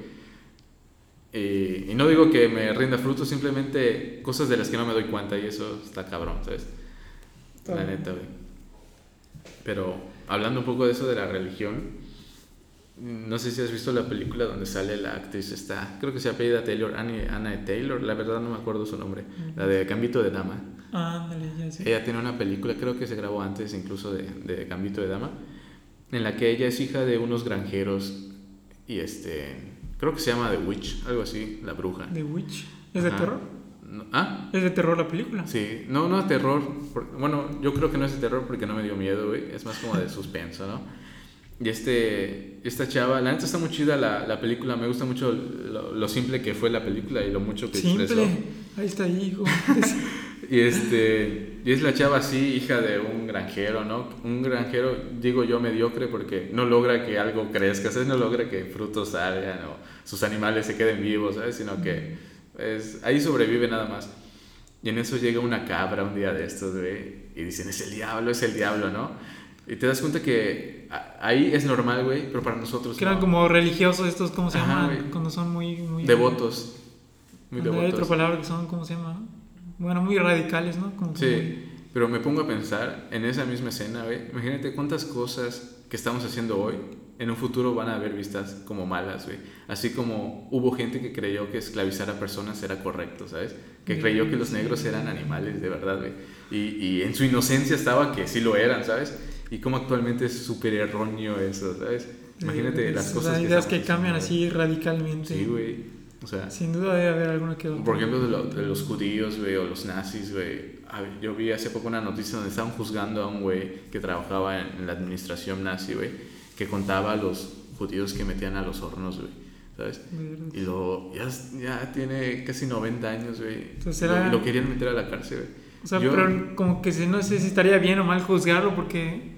Y, y no digo que me rinda fruto, simplemente cosas de las que no me doy cuenta y eso está cabrón, ¿sabes? Está La bien. neta, güey. Pero hablando un poco de eso de la religión, no sé si has visto la película donde sale la actriz esta, creo que se apellida Taylor, Annie, Anna Taylor, la verdad no me acuerdo su nombre, la de Gambito de Dama. Ah, ya sé. Ella tiene una película, creo que se grabó antes incluso de, de Gambito de Dama, en la que ella es hija de unos granjeros y este, creo que se llama The Witch, algo así, la bruja. The Witch. ¿Es de terror? ¿Ah? Es de terror la película. Sí, no, no terror. por- bueno, yo creo que no es de terror porque no me dio miedo, güey. Es más como de suspenso, ¿no? Y este, esta chava, la neta está muy chida la, la película. Me gusta mucho lo, lo simple que fue la película y lo mucho que Simple. expresó. Ahí está, hijo. Y este, y es la chava así, hija de un granjero, ¿no? Un granjero, digo yo, mediocre porque no logra que algo crezca, ¿sabes? No logra que frutos salgan o sus animales se queden vivos, ¿sabes? Sino que es, ahí sobrevive nada más. Y en eso llega una cabra un día de estos, güey, y dicen, es el diablo, es el diablo, ¿no? Y te das cuenta que ahí es normal, güey, pero para nosotros que eran no. como religiosos estos, ¿cómo se Ajá, llaman? Cuando son muy... muy Devotos. Muy Ándale, Hay otra devotos. palabra que son, ¿cómo se llama? Bueno, muy radicales, ¿no? Como Sí, pero me pongo a pensar en esa misma escena, güey. Imagínate cuántas cosas que estamos haciendo hoy en un futuro van a haber vistas como malas, güey. Así como hubo gente que creyó que esclavizar a personas era correcto, ¿sabes? Que creyó que los negros eran animales, de verdad, güey. Y, y en su inocencia estaba que sí lo eran, ¿sabes? Y como actualmente es súper erróneo eso, ¿sabes? Imagínate Eh, las cosas que ideas que estamos cambian así radicalmente. Sí, güey. O sea, Sin duda debe haber alguna que otra. por ejemplo, de, lo- de los judíos, güey, o los nazis, güey. Yo vi hace poco una noticia donde estaban juzgando a un güey que trabajaba en, en la administración nazi, güey, que contaba a los judíos que metían a los hornos, güey, ¿sabes? Y lo, ya, ya tiene casi 90 años, güey. Entonces Lo- era- y lo, querían meter a la cárcel, güey. O sea, Yo- pero como que no sé si estaría bien o mal juzgarlo porque...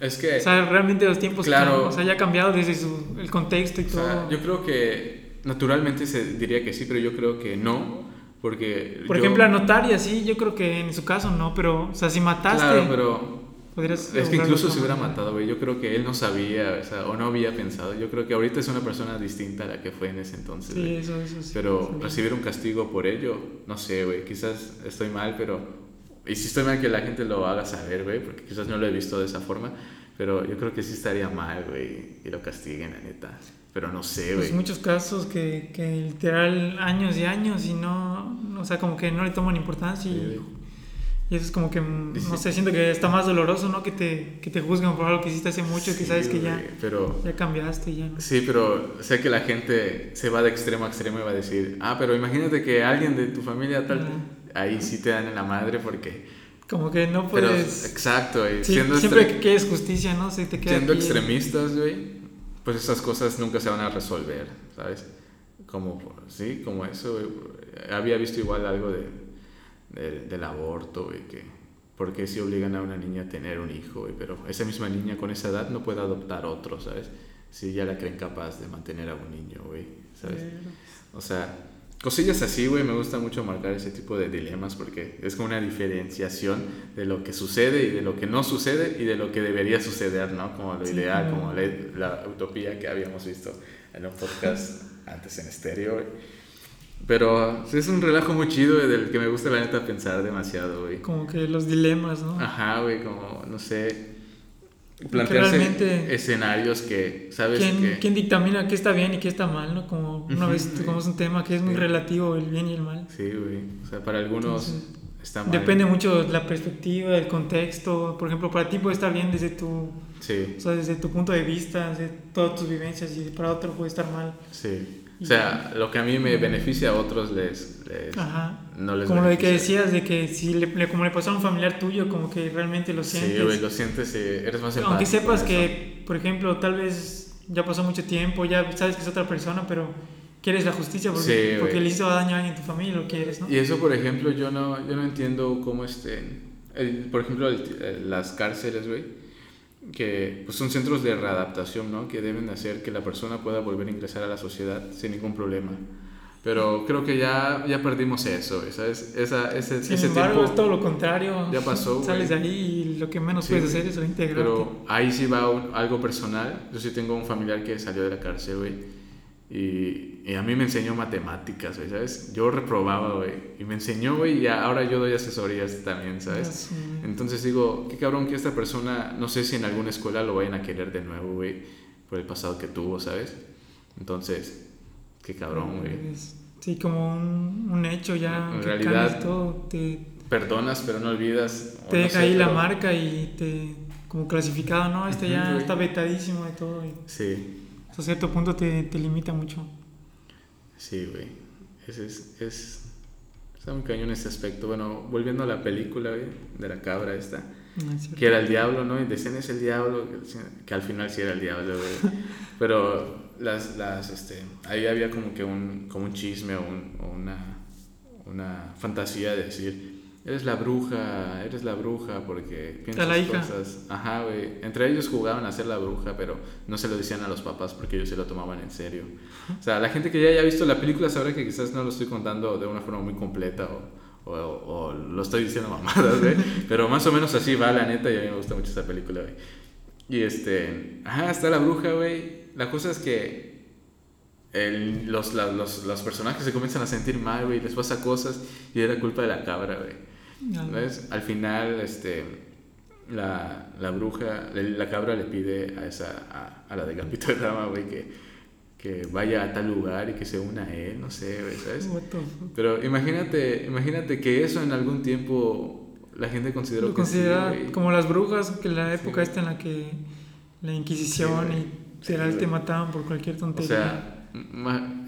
Es que, O sea, realmente los tiempos Claro. cambian, o sea, ya ha cambiado desde su, el contexto y o todo. sea, yo creo que naturalmente se diría que sí, pero yo creo que no, porque... Por yo- ejemplo, anotar y así, yo creo que en su caso no, pero, o sea, si mataste, Claro, pero podrías... es que incluso otra hubiera matado, güey. Yo creo que él no sabía, o sea, o no había pensado. Yo creo que ahorita es una persona distinta a la que fue en ese entonces, Sí, eso, eso sí. Pero sí. recibir un castigo por ello, no sé, güey. Quizás estoy mal, pero. Y si estoy mal que la gente lo haga saber, güey, porque quizás no lo he visto de esa forma. Pero yo creo que sí estaría mal, güey, que lo castiguen, la neta. Pero no sé, Pues güey. muchos casos que, que literal años y años y no, o sea, como que no le toman importancia Sí, y. y eso es como que, mm, no sé, siento que está más doloroso, ¿no? Que te, que te juzgan por algo que hiciste hace mucho, que Sí, sabes que ya, Pero. ya cambiaste, ya no. Sí, pero sé que la gente se va de extremo a extremo y va a decir, ah, pero imagínate que alguien de tu familia tal, ahí sí te dan en la madre porque... Como que no Pero, puedes... exacto, güey, Sí, siendo, siempre que quieres justicia, ¿no? Se te queda siendo aquí- extremistas, güey, pues esas cosas nunca se van a resolver, ¿sabes? Como, sí, como eso, güey. Había visto igual algo de, de- del aborto, güey, que... ¿Por qué si obligan a una niña a tener un hijo? Pero esa misma niña con esa edad no puede adoptar otro, ¿sabes? Si ya la creen capaz de mantener a un niño, güey, ¿sabes? O sea, cosillas así, güey, me gusta mucho marcar ese tipo de dilemas porque es como una diferenciación de lo que sucede y de lo que no sucede y de lo que debería suceder, ¿no? Como lo Sí, ideal, como- como la, la utopía que habíamos visto en un podcast antes en estéreo, güey. Pero sí, es un relajo muy chido güey, del que me gusta la neta pensar demasiado, güey. Como que los dilemas, ¿no? Ajá, güey, como, no sé, plantearse realmente- escenarios que, ¿sabes? ¿Quién, que... quién dictamina qué está bien y qué está mal, no? Como una vez tocamos un tema que es muy Sí. relativo, el bien y el mal. Sí, güey. O sea, para algunos Entonces, está mal. Depende mucho de la perspectiva, del contexto. Por ejemplo, para ti puede estar bien desde tu, Sí, o sea, desde tu punto de vista, desde todas tus vivencias, y para otro puede estar mal. sí. O sea, lo que a mí me beneficia a otros les, les- Ajá. no les Como lo de que beneficia. decías, de que si le, le- como le pasó a un familiar tuyo, como que realmente lo sientes. Sí, güey, lo sientes, eres más Aunque sepas que, por ejemplo, tal vez ya pasó mucho tiempo, ya sabes que es otra persona, pero quieres la justicia porque, Sí, porque le hizo daño a alguien en tu familia, lo quieres, ¿no? Y eso, por ejemplo, yo no, yo no entiendo cómo este, el- por ejemplo, el- las cárceles, güey, que pues, son centros de readaptación, ¿no? Que deben hacer que la persona pueda volver a ingresar a la sociedad sin ningún problema. Pero creo que ya, ya perdimos eso, ¿sabes? Esa, ese, Sin ese embargo, tiempo... es todo lo contrario. ya pasó, Sales de güey. ahí y lo que menos Sí, puedes hacer es reintegrarte. Pero ahí sí va un- algo personal. Yo sí tengo un familiar que salió de la cárcel, güey. Y, y a mí me enseñó matemáticas, güey, ¿sabes? Yo reprobaba, güey. Y me enseñó, güey, y ahora yo doy asesorías también, ¿sabes? Sé. Entonces digo, qué cabrón que esta persona, no sé si en alguna escuela lo vayan a querer de nuevo, güey, por el pasado que tuvo, ¿sabes? Entonces, qué cabrón, güey. Es- Sí, como un, un hecho ya. En realidad, todo, te, Perdonas, pero no olvidas. te no deja sé, ahí la pero- marca y te. Como clasificado, ¿no? Este ya está vetadísimo de todo. Y Sí, hasta cierto punto te, te limita mucho. sí, güey. Ese es, es... Está muy cañón ese aspecto. Bueno, volviendo a la película, güey, de la cabra esta. No es que era el diablo, ¿no? Y decían es el diablo, que al final sí era el diablo, güey. Pero las, las, este, ahí había como que un, como un chisme o, un- o una, una fantasía de decir, eres la bruja, eres la bruja porque piensas la hija. cosas. Ajá, güey. Entre ellos jugaban a ser la bruja, pero no se lo decían a los papás porque ellos se lo tomaban en serio. O sea, la gente que ya haya visto la película sabrá que quizás no lo estoy contando de una forma muy completa o, o, o lo estoy diciendo mamadas, güey. Pero más o menos así va, la neta, y a mí me gusta mucho esa película, güey. Y este, ajá, está la bruja, güey. La cosa es que el- los, la- los, los personajes se comienzan a sentir mal, güey, les pasa cosas y era culpa de la cabra, güey. ¿Ves? Al final, este, la, la bruja, la cabra le pide a esa, a, a la de Dama, güey, que, que vaya a tal lugar y que se una a él, no sé, ¿sabes? Pero imagínate, imagínate que eso en algún tiempo la gente consideró Lo que sí, considera güey. como las brujas, que la época Sí. esta en la que la Inquisición Sí, y Sí, literal te mataban por cualquier O tontería. sea, ma-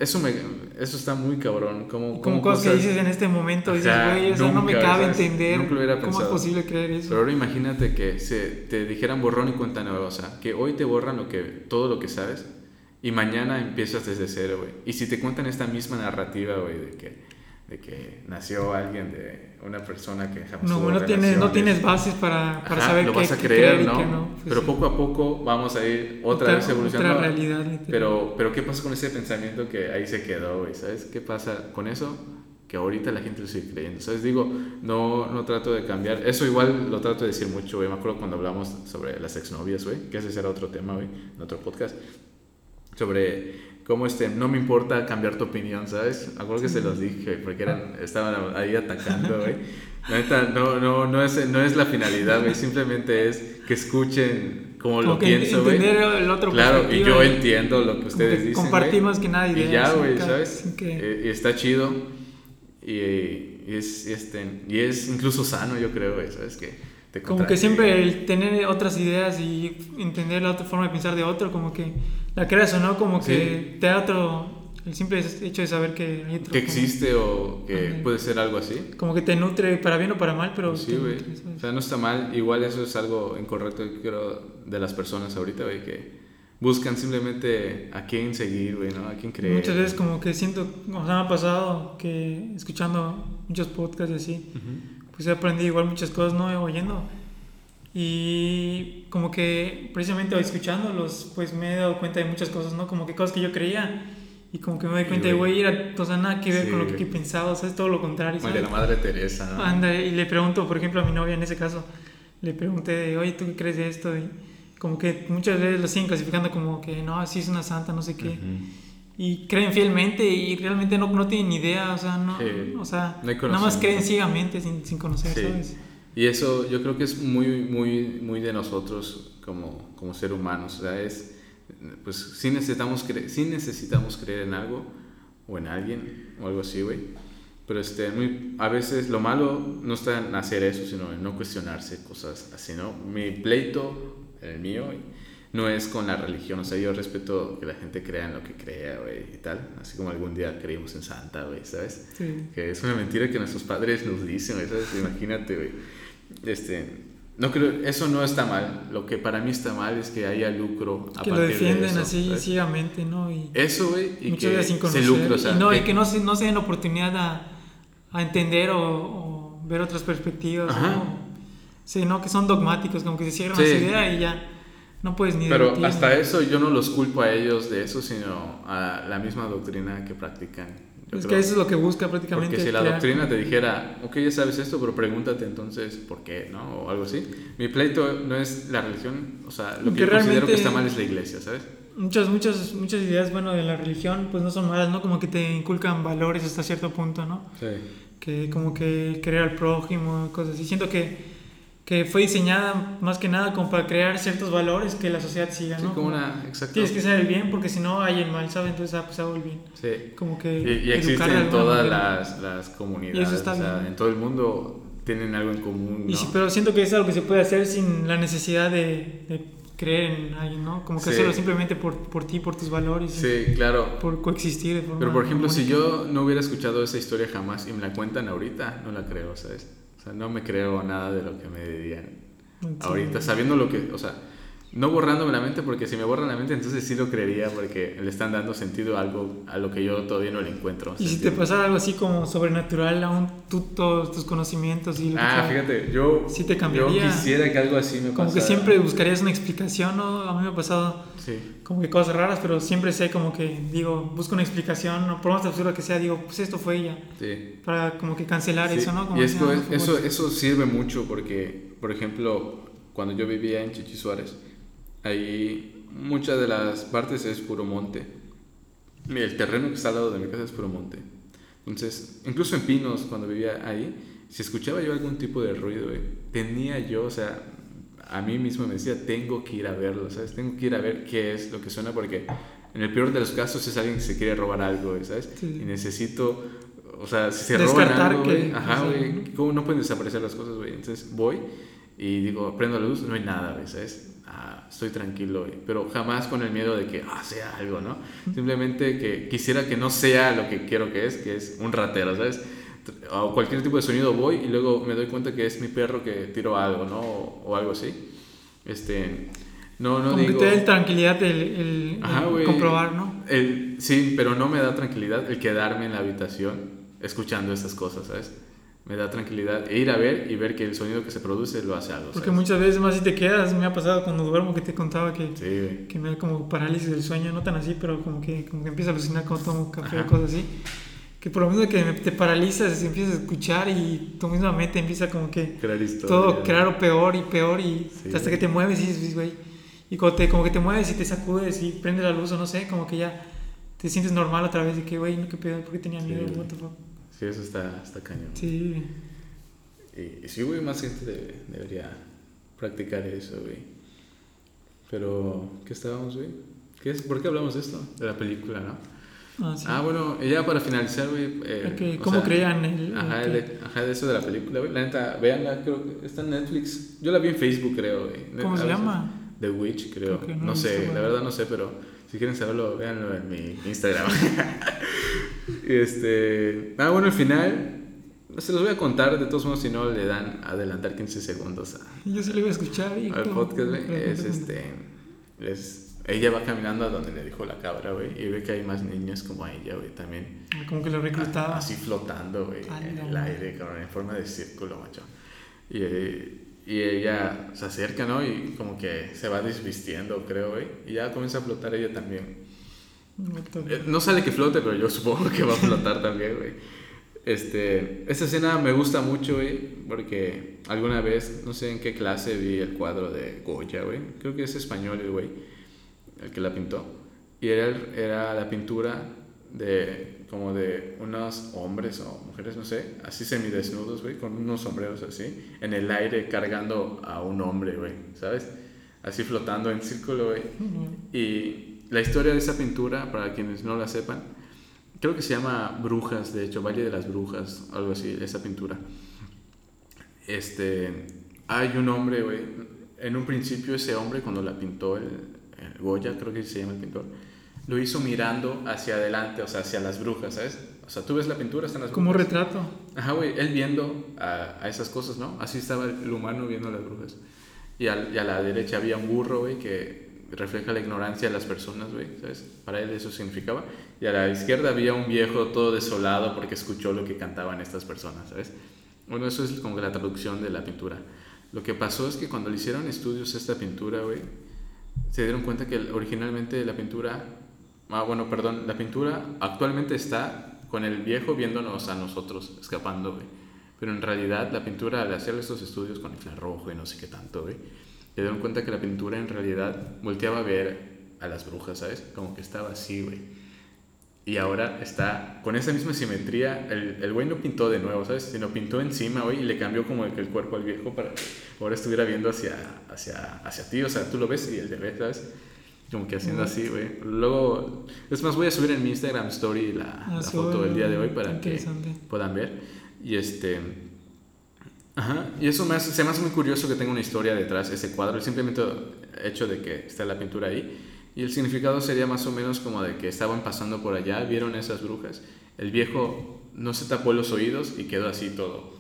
eso, me, eso está muy cabrón. Como, como cosas que dices en este momento, dices, güey, o sea, no me cabe ¿sabes? entender Nunca lo hubiera cómo es posible creer eso. Pero ahora imagínate que se te dijeran borrón y cuenta nueva, o sea, que hoy te borran lo que, todo lo que sabes y mañana empiezas desde cero, güey. Y si te cuentan esta misma narrativa, güey, de que, de que nació alguien de una persona que jamás No, no tienes, no tienes bases para, para Ajá, saber lo qué, vas a creer, y ¿no? qué no. Pues pero sí. poco a poco vamos a ir otra, vez evolucionando. Otra realidad, literal. Pero, pero ¿qué pasa con ese pensamiento que ahí se quedó, güey? ¿Sabes? ¿Qué pasa con eso? Que ahorita la gente lo sigue creyendo. ¿Sabes? Digo, no, no trato de cambiar. Eso igual lo trato de decir mucho, güey. Me acuerdo cuando hablamos sobre las exnovias, güey. Que ese será otro tema, güey, en otro podcast. Sobre cómo este, no me importa cambiar tu opinión, ¿sabes? Acuerdo que se los dije, porque eran, estaban ahí atacando, güey. La neta, no, no, no, es, no es la finalidad, güey. Simplemente es que escuchen como, Como lo que pienso, güey. entender el otro Claro, y yo entiendo lo que como ustedes que dicen. Más que nada Y ya, güey, ¿sabes? que- Eh, y está chido. Y, y es, este, y es incluso sano, yo creo, güey, ¿sabes? Que te Como que siempre el tener otras ideas y entender la otra forma de pensar de otro, como que la creas o no, como que Sí. te da otro, el simple hecho de saber que hay otro. Que como- existe o que Ándale. puede ser algo así. Como que te nutre para bien o para mal, pero... Sí, güey. O sea, no está mal. Igual eso es algo incorrecto, creo, de las personas ahorita, güey, que buscan simplemente a quién seguir, güey, ¿no? A quién creer. Muchas veces como que siento, o sea, me ha pasado que escuchando muchos podcasts y así, Ujú. pues he aprendido igual muchas cosas, ¿no? Oyendo. Y como que precisamente escuchándolos, pues me he dado cuenta de muchas cosas, ¿no? Como que cosas que yo creía y como que me doy Sí, cuenta güey. era, o sea, nada que ver Sí, con lo que, que pensaba, o sea, es todo lo contrario, Como de la madre Teresa, ¿no? Anda, y le pregunto, por ejemplo, a mi novia en ese caso, le pregunté, de, oye, ¿tú qué crees de esto? Y como que muchas veces lo siguen clasificando como que, no, así es una santa, no sé qué. Ujú. Y creen fielmente y realmente no, no tienen ni idea, o sea, no, Sí. o sea, No nada más creen ciegamente sin, sin conocer, Sí. ¿sabes? Y eso yo creo que es muy, muy, muy de nosotros como, como ser humanos. O sea, es, pues sí necesitamos, cre sí necesitamos creer en algo o en alguien o algo así, güey. Pero este, muy, a veces lo malo no está en hacer eso, sino en no cuestionarse cosas así, ¿no? Mi pleito, el mío, no es con la religión. O sea, yo respeto que la gente crea en lo que crea, güey, y tal. Así como algún día creímos en Santa, güey, ¿sabes? Sí. Que es una mentira que nuestros padres nos dicen, ¿sabes? Imagínate, güey. Este, no creo, eso no está mal. Lo que para mí está mal es que haya lucro a Que lo partir de defienden eso, así ¿sabes? ciegamente, ¿no? Y Eso, güey, y que se lucre, o sea, y, no, y que- que no se, no se den oportunidad a, a entender o, o ver otras perspectivas. ¿no? Sí, no, que son dogmáticos, como que se cierran Sí. a su idea y ya no puedes ni Pero debatir, hasta eso yo no los culpo a ellos de eso, sino a la misma doctrina que practican. Yo Es creo. que eso es lo que busca prácticamente. Porque si la crear- doctrina te dijera, ok, ya sabes esto, pero pregúntate entonces por qué, ¿no? O algo así. Mi pleito no es la religión, o sea, lo que yo considero que está mal es la iglesia, ¿sabes? Muchas, muchas, muchas ideas, bueno, de la religión, pues no son malas, ¿no? Como que te inculcan valores hasta cierto punto, ¿no? Sí. Que como que querer al prójimo, cosas así. Siento que, que fue diseñada más que nada como para crear ciertos valores que la sociedad siga, Sí, ¿no? como Como una, exacto. Tienes que el bien porque si no hay el mal, ¿sabes? Entonces, ah, pues hago el bien. Sí. Como que Y, y educar existe de en todas las, las comunidades, Y eso está o sea, bien. en todo el mundo tienen algo en común, Y sí, pero siento que es algo que se puede hacer sin la necesidad de, de creer en alguien, ¿no? Como que Sí. hacerlo simplemente por, por ti, por tus valores, Sí, claro. por coexistir de forma Pero por ejemplo, si yo no hubiera escuchado esa historia jamás y me la cuentan ahorita, no la creo, ¿sabes? O sea, no me creo nada de lo que me dirían. Ahorita, sabiendo lo que, o sea, no borrándome la mente, porque si me borran la mente, entonces sí lo creería, porque le están dando sentido a algo a lo que yo todavía no le encuentro. Y si te sentido. pasara algo así como sobrenatural, aún tú todos tus conocimientos y lo que Ah, sea, fíjate, yo, Sí te yo cambiaría. quisiera que algo así me pasara. como que siempre buscarías una explicación, ¿no? A mí me ha pasado Sí. como que cosas raras, pero siempre sé como que digo, busco una explicación, ¿no? por más absurda que sea, digo, pues esto fue ella, Sí. para como que cancelar Sí, eso, ¿no? Como y es decir, que "Ah, no fue eso, eso sirve mucho porque, por ejemplo, cuando yo vivía en Chichi Suárez, ahí muchas de las partes es puro monte. El terreno que está al lado de mi casa es puro monte. Entonces, incluso en Pinos, cuando vivía ahí, si escuchaba yo algún tipo de ruido, tenía yo, o sea, a mí mismo me decía, tengo que ir a verlo, ¿sabes? Tengo que ir a ver qué es lo que suena porque en el peor de los casos es alguien que se quiere robar algo, ¿sabes? Sí. Y necesito, o sea, si se roban Descartar algo, que- güey, ajá, o sea, güey, ¿cómo no pueden desaparecer las cosas, güey? Entonces voy y digo, prendo la luz, no hay nada, ¿sabes? Ah, estoy tranquilo, güey. Pero jamás con el miedo de que, ah, sea algo, ¿no? Simplemente que quisiera que no sea lo que quiero que es, que es un ratero, ¿sabes? O cualquier tipo de sonido voy y luego me doy cuenta que es mi perro que tiró algo, ¿no? O, o algo así. Este, no, no como digo... que te da tranquilidad el, el- Ajá, el güey. comprobar, ¿no? El, sí, pero no me da tranquilidad el quedarme en la habitación escuchando esas cosas, ¿sabes? Me da tranquilidad e ir a ver y ver que el sonido que se produce lo hace algo. Porque ¿sabes? muchas veces más si te quedas, me ha pasado cuando duermo que te contaba que, Sí, que me da como parálisis del sueño, no tan así, pero como que, como que empiezo a alucinar cuando tomo café Ajá. o cosas así. Que por lo mismo que te paralizas, empiezas a escuchar y tu misma mente empieza como que Crear todo claro peor y peor y Sí. hasta que te mueves y güey. Y cuando te, como que te mueves y te sacudes y prende la luz o no sé, como que ya te sientes normal otra vez de que, güey, no, qué pedo, ¿por qué tenía Sí. miedo? What the fuck? Eso está, está cañón. Sí. Y, sí, güey, más gente debe- debería practicar eso, güey. Pero, ¿qué estábamos, güey? ¿Qué es? ¿Por qué hablamos de esto? De la película, ¿no? Ah, sí. Ah, bueno, ya para finalizar, güey. eh, Ok, o ¿Cómo sea, crean el...? Ajá, el- ajá, de eso de la película, güey. La neta, véanla, creo que está en Netflix. Yo la vi en Facebook, creo, güey. ¿Cómo se llama? The Witch, creo. Creo no no sé, visto, la verdad no sé, pero si quieren saberlo, véanlo en mi Instagram. y este. Ah, bueno, al final. Se los voy a contar, de todos modos, si no le dan adelantar 15 segundos a, Yo sí lo iba a escuchar. al podcast, güey. Es este. Es, ella va caminando a donde le dijo la cabra, güey. Y ve que hay más niños como ella, güey, también. Como que lo reclutaba. Así flotando, güey, en el aire, cabrón, en forma de círculo, macho. Y, eh, y ella se acerca, ¿no? Y como que se va desvistiendo, creo, güey. Y ya comienza a flotar ella también. Eh, No sale que flote, pero yo supongo que va a flotar también, güey. Este, esta escena me gusta mucho, güey, porque alguna vez, no sé en qué clase vi el cuadro de Goya, güey. Creo que es español el güey, el que la pintó. Y era, era la pintura de como de unos hombres o mujeres, no sé, así semidesnudos, güey, con unos sombreros así, en el aire cargando a un hombre, güey, ¿sabes? Así flotando en círculo, güey. Y la historia de esa pintura, para quienes no la sepan, creo que se llama Brujas, de hecho, Valle de las Brujas, algo así, esa pintura. Este, hay un hombre, güey, en un principio ese hombre cuando la pintó el, el Goya, creo que se llama el pintor, lo hizo mirando hacia adelante, o sea, hacia las brujas, ¿sabes? O sea, tú ves la pintura, están las Como brujas. retrato. Ajá, güey, él viendo a, a esas cosas, ¿no? Así estaba el humano viendo a las brujas. Y, al- y a la derecha había un burro, güey, que refleja la ignorancia de las personas, güey, ¿sabes? Para él eso significaba. Y a la izquierda había un viejo todo desolado porque escuchó lo que cantaban estas personas, ¿sabes? Bueno, eso es como la traducción de la pintura. Lo que pasó es que cuando le hicieron estudios a esta pintura, güey, se dieron cuenta que originalmente la pintura, ah, bueno, perdón, la pintura actualmente está con el viejo viéndonos a nosotros escapando, güey. Pero en realidad la pintura, al hacer estos estudios con infrarrojo y no sé qué tanto, güey, se dieron cuenta que la pintura en realidad volteaba a ver a las brujas, ¿sabes? Como que estaba así, güey. Y ahora está con esa misma simetría. El, el güey no pintó de nuevo, ¿sabes? Sino pintó encima, güey, y le cambió como el, el cuerpo al viejo para que ahora estuviera viendo hacia, hacia, hacia ti. O sea, tú lo ves y él te ve, ¿sabes? Como que haciendo así, güey. Luego, es más, voy a subir en mi Instagram Story la, Ah, la sí, foto del día de hoy para que puedan ver. Y este. Ajá, y eso me hace, se me hace muy curioso que tenga una historia detrás ese cuadro, el simplemente hecho de que está la pintura ahí. Y el significado sería más o menos como de que estaban pasando por allá, vieron esas brujas. El viejo no se tapó los oídos y quedó así todo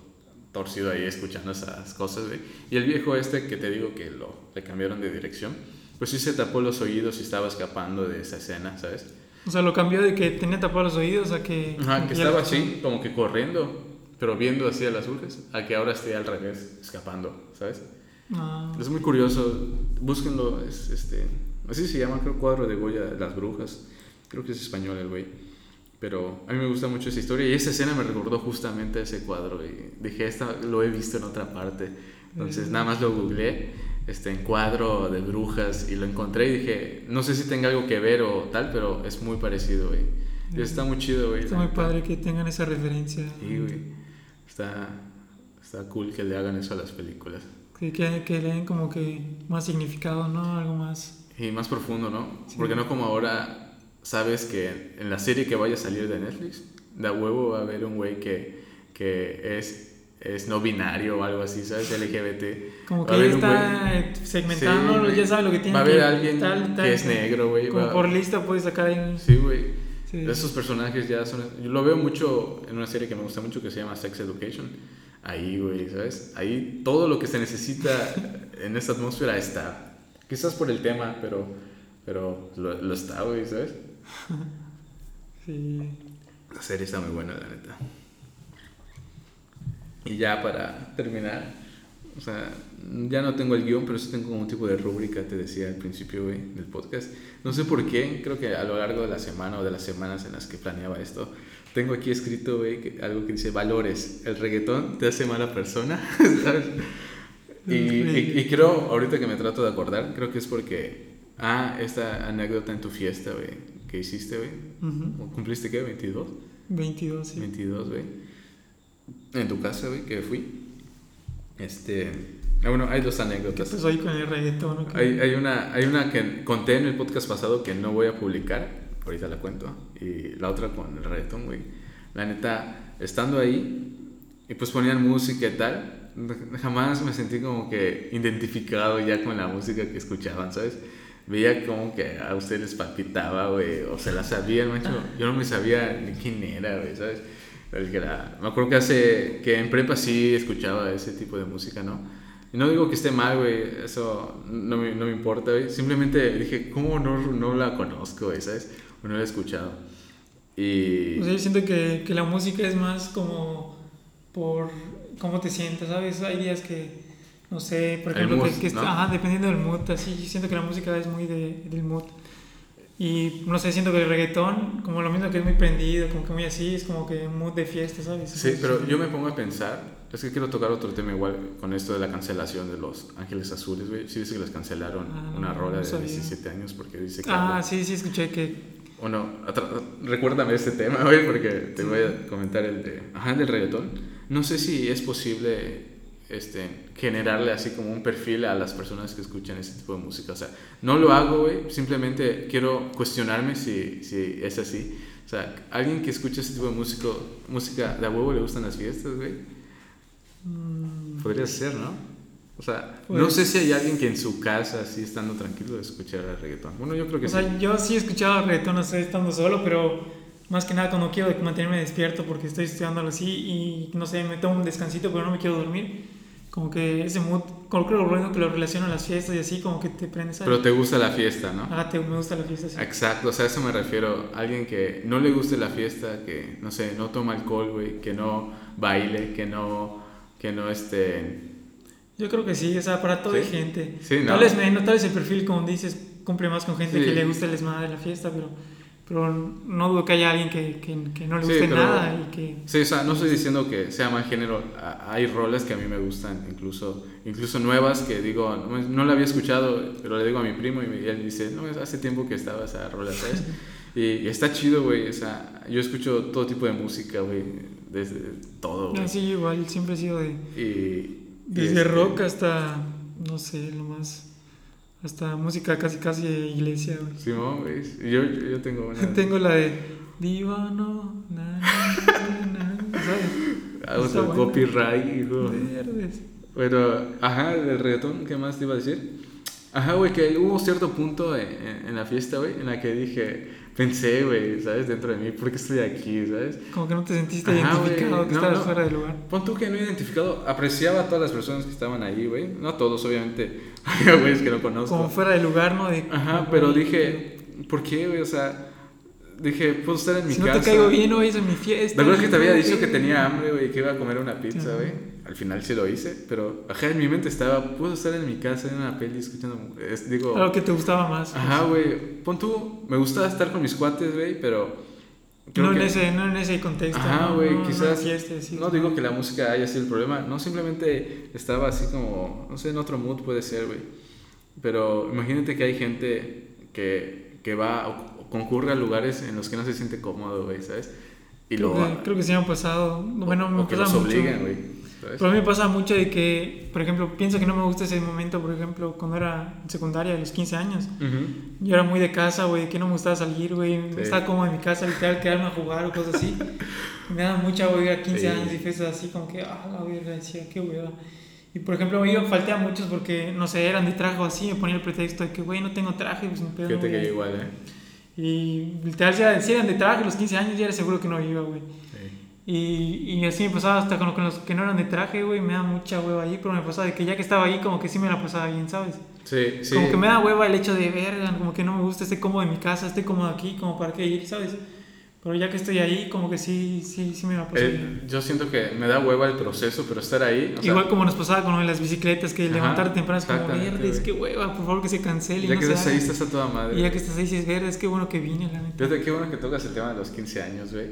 torcido ahí escuchando esas cosas, güey. Y el viejo este que te digo que lo le cambiaron de dirección, pues sí se tapó los oídos y estaba escapando de esa escena, ¿sabes? O sea, lo cambió de que tenía tapados los oídos a que. Ajá, que estaba así, como que corriendo, pero viendo así a las brujas, a que ahora esté al revés, escapando, ¿sabes? Ah, Es muy curioso, búsquenlo, es este, así se llama, creo, cuadro de Goya, Las Brujas, creo que es español el güey, pero a mí me gusta mucho esa historia y esa escena me recordó justamente a ese cuadro y dije, esta lo he visto en otra parte, entonces nada más lo googleé, este, en cuadro de brujas y lo encontré y dije, no sé si tenga algo que ver o tal, pero es muy parecido, güey. Y está muy chido, güey. está muy padre que tengan esa referencia. Sí, güey. Está, está cool que le hagan eso a las películas. Que, que, que le den como que más significado, ¿no? Algo más. Y más profundo, ¿no? Sí. Porque no como ahora sabes que en la serie que vaya a salir de Netflix, de a huevo va a haber un güey que, que es, es no binario o algo así, ¿sabes? LGBT. Como que ya está segmentando, Sí, ya sabe lo que tiene Va a haber que- alguien tal, tal, que es negro, güey. Como va- por lista puedes sacar ahí. Sí, güey. Sí. Esos personajes ya son... Yo lo veo mucho en una serie que me gusta mucho que se llama Sex Education. Ahí, güey, ¿sabes? Ahí todo lo que se necesita en esta atmósfera está. Quizás por el tema, pero, pero lo, lo está, güey, ¿sabes? Sí. La serie está muy buena, la neta. Y ya para terminar, o sea, ya no tengo el guion, pero sí tengo como un tipo de rúbrica, te decía al principio, güey, del podcast. No sé por qué, creo que a lo largo de la semana o de las semanas en las que planeaba esto, tengo aquí escrito, güey, algo que dice valores. El reggaetón te hace mala persona, ¿sabes? Y, y, creo, ahorita que me trato de acordar, creo que es porque, ah, esta anécdota en tu fiesta, güey, que hiciste, güey. ¿Cumpliste qué? ¿22? 22, sí. 22, güey. En tu casa, güey, que fui. Este. Ah, bueno, hay dos anécdotas. ¿Qué ahí con el reggaetón? Hay, hay, una, hay una que conté en el podcast pasado que no voy a publicar, ahorita la cuento. Y la otra con el reggaetón, güey. La neta, estando ahí, y pues ponían música y tal jamás me sentí como que identificado ya con la música que escuchaban, ¿sabes? Veía como que a ustedes les palpitaba, güey, o se la sabían, macho. Yo no me sabía ni quién era, güey, ¿sabes? El que era, me acuerdo que hace, que en prepa sí escuchaba ese tipo de música, ¿no? Y no digo que esté mal, güey, eso no me, no me importa, güey. Simplemente dije, ¿cómo no, no la conozco, güey, ¿sabes? O no la he escuchado. Y... O sea, yo siento que, que la música es más como por cómo te sientes, ¿sabes? Hay días que, no sé, por ejemplo, que, ajá, dependiendo del mood, así, siento que la música es muy de, del mood. Y no sé, siento que el reggaetón, como lo mismo que es muy prendido, como que muy así, es como que mood de fiesta, ¿sabes? Sí, pero yo me pongo a pensar, es que quiero tocar otro tema igual con esto de la cancelación de los Ángeles Azules, güey. Sí, dice que les cancelaron ah, una rola de 17 años porque dice que. Ah, sí, sí, escuché que. Bueno, recuérdame este tema, güey, porque te voy a comentar el de. Ajá, del reggaetón no sé si es posible este, generarle así como un perfil a las personas que escuchan ese tipo de música. O sea, no lo hago, güey, simplemente quiero cuestionarme si, si es así. O sea, alguien que escucha ese tipo de música, música de a huevo le gustan las fiestas, güey. Mm. Podría ser, ¿no? O sea, no sé si hay alguien que en su casa, así estando tranquilo, escuchar el reggaetón. Bueno, yo creo que o sí. O sea, yo sí he escuchado reggaetón, sé, estando solo, pero más que nada cuando quiero mantenerme despierto porque estoy estudiando así y no sé, me tomo un descansito pero no me quiero dormir. Como que ese mood, creo que lo bueno que lo relaciono a las fiestas y así, como que te prendes Pero te gusta la fiesta, ¿no? Ah, te, me gusta la fiesta, sí. Exacto, o sea, a eso me refiero. Alguien que no le guste la fiesta, que, no sé, no toma alcohol, güey, que no baile, que no, que no, este... Yo creo que sí, o sea, para toda gente. Sí, ¿no? Tal vez, tal vez el perfil, como dices, cumple más con gente que le gusta el desmadre de la fiesta, pero pero no dudo que haya alguien que, que, no le guste nada y que... Sí, o sea, no estoy diciendo que sea mal género, hay roles que a mí me gustan, incluso, incluso nuevas que digo, no, no la había escuchado, pero le digo a mi primo y, él dice, no, hace tiempo que estaba esa rola, ¿sabes? y, está chido, güey, o sea, yo escucho todo tipo de música, güey, desde todo, güey. Sí, igual, siempre he sido de... Y, desde rock hasta, no sé, lo más hasta música casi casi de iglesia, güey. Sí, güey. Yo, yo tengo una. tengo la de Divano, na, na, Ah, o sea, copyright, hijo. Verdes. Bueno, ajá, del reggaetón, ¿qué más te iba a decir? Ajá, güey, que hubo cierto punto en, en la fiesta, güey, en la que dije, pensé, güey, ¿sabes? Dentro de mí, ¿por qué estoy aquí, ¿sabes? Como que no te sentiste identificado, que estabas fuera del lugar. Pon tú que no identificado, apreciaba a todas las personas que estaban ahí, güey. No a todos, obviamente. Había güeyes que no conozco. Como fuera del lugar, ¿no? De, Ajá, pero dije, ¿por qué, güey? O sea, dije, puedo estar en mi casa. Si no te caigo bien, hoy es en mi fiesta. ¿De verdad que te había dicho que tenía hambre, güey, que iba a comer una pizza, güey? Al final sí lo hice, pero ajá, en mi mente estaba, puedo estar en mi casa en una peli escuchando, es, digo... Algo que te gustaba más. Ajá, güey, pon tú, me gustaba estar con mis cuates, güey, pero... No, en ese, no en ese contexto. Ajá, güey, no, quizás... No, digo que la música haya sido el problema, no, simplemente estaba así como, no sé, en otro mood puede ser, güey. Pero imagínate que hay gente que, que va o concurre a lugares en los que no se siente cómodo, güey, ¿sabes? Y creo, que, creo que sí me ha pasado. Bueno, me o que los obligan, güey. Pero a mí me pasa mucho de que, por ejemplo, pienso que no me gusta ese momento, por ejemplo, cuando era en secundaria, a los 15 años. Yo era muy de casa, güey, que no me gustaba salir, güey. Estaba como en mi casa, literal, quedarme a jugar o cosas así. me daba mucha, güey, a 15 años y fiestas así, como que, ah, la verga, decía, qué hueva. Y por ejemplo, yo falté a muchos porque, no sé, eran de traje o así, me ponía el pretexto de que, güey, no tengo traje, pues no pedo. Fíjate que igual, ¿eh? Y literal, si eran de traje, a los 15 años ya era seguro que no iba, güey. Y, y así me pasaba hasta con, los que no eran de traje, güey, me da mucha hueva ahí, pero me pasaba de que ya que estaba ahí, como que sí me la pasaba bien, ¿sabes? Sí, sí. Como que me da hueva el hecho de, verga, como que no me gusta, estoy cómodo en mi casa, estoy cómodo aquí, como para qué ir, ¿sabes? Pero ya que estoy ahí, como que sí, sí, sí me va a pasar. Eh, yo siento que me da hueva el proceso, pero estar ahí. o sea, Igual como nos pasaba con las bicicletas, que levantar temprano es como verdes, qué hueva, por favor que se cancele. ya no que estás ahí, haga". estás a toda madre. Y ya que estás ahí, sí es verdes, qué bueno que vine, la neta. Fíjate, qué bueno que tocas el tema de los 15 años, güey.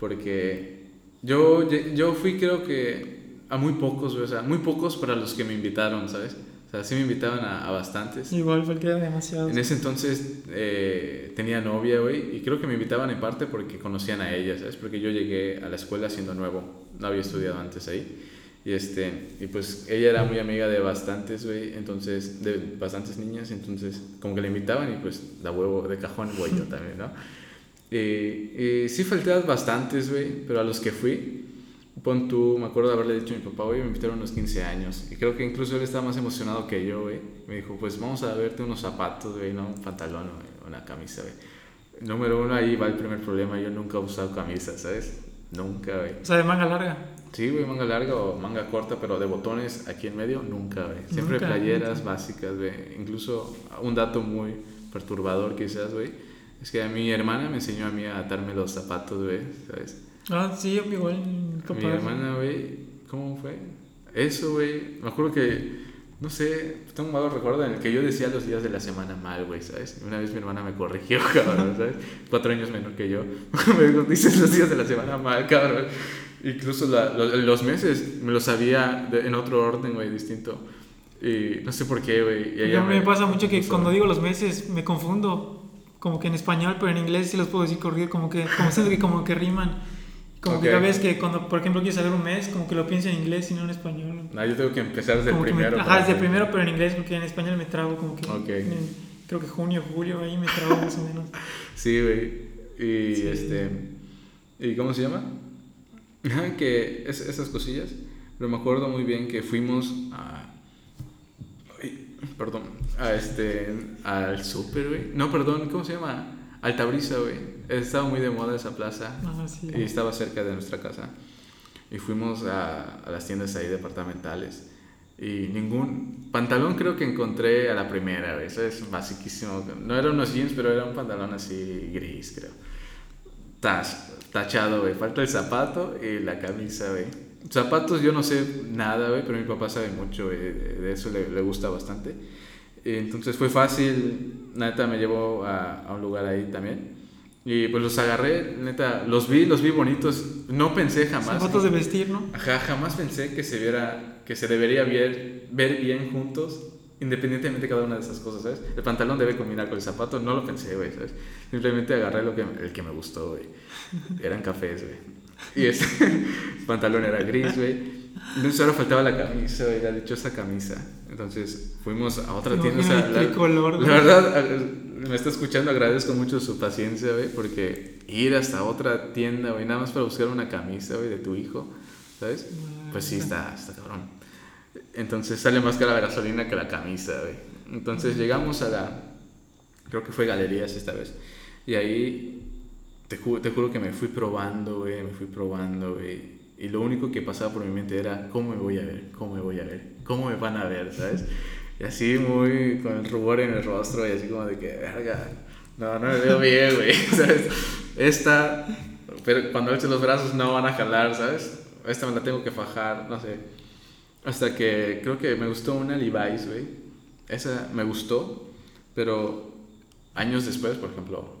Porque yo, yo fui, creo que, a muy pocos. O sea, muy pocos para los que me invitaron, ¿sabes? O sea, sí me invitaban a, a bastantes. Igual fue que era demasiado. En ese entonces eh, tenía novia, güey, y creo que me invitaban en parte porque conocían a ella, ¿sabes? Porque yo llegué a la escuela siendo nuevo, no había estudiado antes ahí. Y, este, y pues ella era muy amiga de bastantes, güey, entonces, de bastantes niñas, entonces como que le invitaban y pues da huevo de cajón, güey, yo también, ¿no? Y, y sí falté a bastantes, güey, pero a los que fui, pon tú, me acuerdo de haberle dicho a mi papá, güey, me invitaron a unos 15 años. Y creo que incluso él estaba más emocionado que yo, güey. Me dijo, pues vamos a verte unos zapatos, güey, no un pantalón, güey, una camisa, güey. Número uno, ahí va el primer problema. Yo nunca he usado camisa, ¿sabes? Nunca, güey. O sea, de manga larga. Sí, güey, manga larga o manga corta, pero de botones aquí en medio, nunca, güey. Siempre Nunca, playeras nunca. básicas, güey. Incluso un dato muy perturbador quizás, güey. Es que a mi hermana me enseñó a mí a atarme los zapatos, güey, ¿sabes? Ah, sí, yo igual, mi hermana, güey, ¿cómo fue? Eso, güey. Me acuerdo que, no sé, tengo un malo recuerdo en el que yo decía los días de la semana mal, güey, ¿sabes? Una vez mi hermana me corrigió, cabrón, ¿sabes? Cuatro años menor que yo. me dijo, dices los días de la semana mal, cabrón. Incluso la- lo- los meses me los sabía de- en otro orden, güey, distinto. Y no sé por qué, güey. mí me pasa mucho que cuando digo los meses me confundo. Como que en español, pero en inglés sí los puedo decir corrido. Como que, como que como que riman. Como que Ok. cada vez que cuando, por ejemplo, quieres saber un mes, como que lo pienso en inglés y no en español. No, yo tengo que empezar desde el Como que me- primero. ajá, desde el primero, pero en inglés, porque en español me trago como que... Ok. en- creo que junio, julio, ahí me trago más o menos. Sí, güey. Y Sí. este. ¿Y cómo se llama? Que es, esas cosillas. Pero me acuerdo muy bien que fuimos a. perdón. A este. Al súper, güey. No, perdón, ¿cómo se llama? Altabrisa, güey. Estaba muy de moda esa plaza. Ajá, sí. Y estaba cerca de nuestra casa. Y fuimos a, a las tiendas ahí departamentales. Y ningún pantalón creo que encontré a la primera, güey. Eso es basiquísimo. No eran unos jeans, pero era un pantalón así gris, creo. Tach, tachado, güey. Falta el zapato y la camisa, güey. Zapatos yo no sé nada, güey, pero mi papá sabe mucho, güey. De eso le, le gusta bastante. Entonces fue fácil. Neta me llevó a, a un lugar ahí también. Y pues los agarré, neta, los vi, los vi bonitos. No pensé jamás. Zapatos de vestir, ¿no? Ajá, jamás pensé que se viera, que se debería ver, ver bien juntos, independientemente de cada una de esas cosas, ¿sabes? El pantalón debe combinar con el zapato, no lo pensé, güey, ¿sabes? Simplemente agarré lo que, el que me gustó, güey. Eran cafés, güey. Y ese pantalón era gris, güey. Entonces ahora faltaba la camisa, güey, la dichosa camisa. Entonces fuimos a otra tienda. o sea, la, güey. la verdad, me está escuchando, agradezco mucho su paciencia, güey, porque ir hasta otra tienda, güey, nada más para buscar una camisa, güey, de tu hijo, ¿sabes? Pues sí, está, está cabrón. Entonces sale más cara la gasolina que la camisa, güey. Entonces llegamos a la, creo que fue Galerías esta vez, y ahí te, ju- te juro que me fui probando, güey, me fui probando, güey. Y lo único que pasaba por mi mente era, ¿cómo me voy a ver? ¿Cómo me voy a ver? ¿Cómo me van a ver? ¿Sabes? Y así muy con el rubor en el rostro y así como de que, verga, no, no me veo bien, güey, ¿sabes? Esta, pero cuando alce los brazos no van a jalar, ¿sabes? Esta me la tengo que fajar, no sé. Hasta que creo que me gustó una Levi's, güey. Esa me gustó, pero años después, por ejemplo,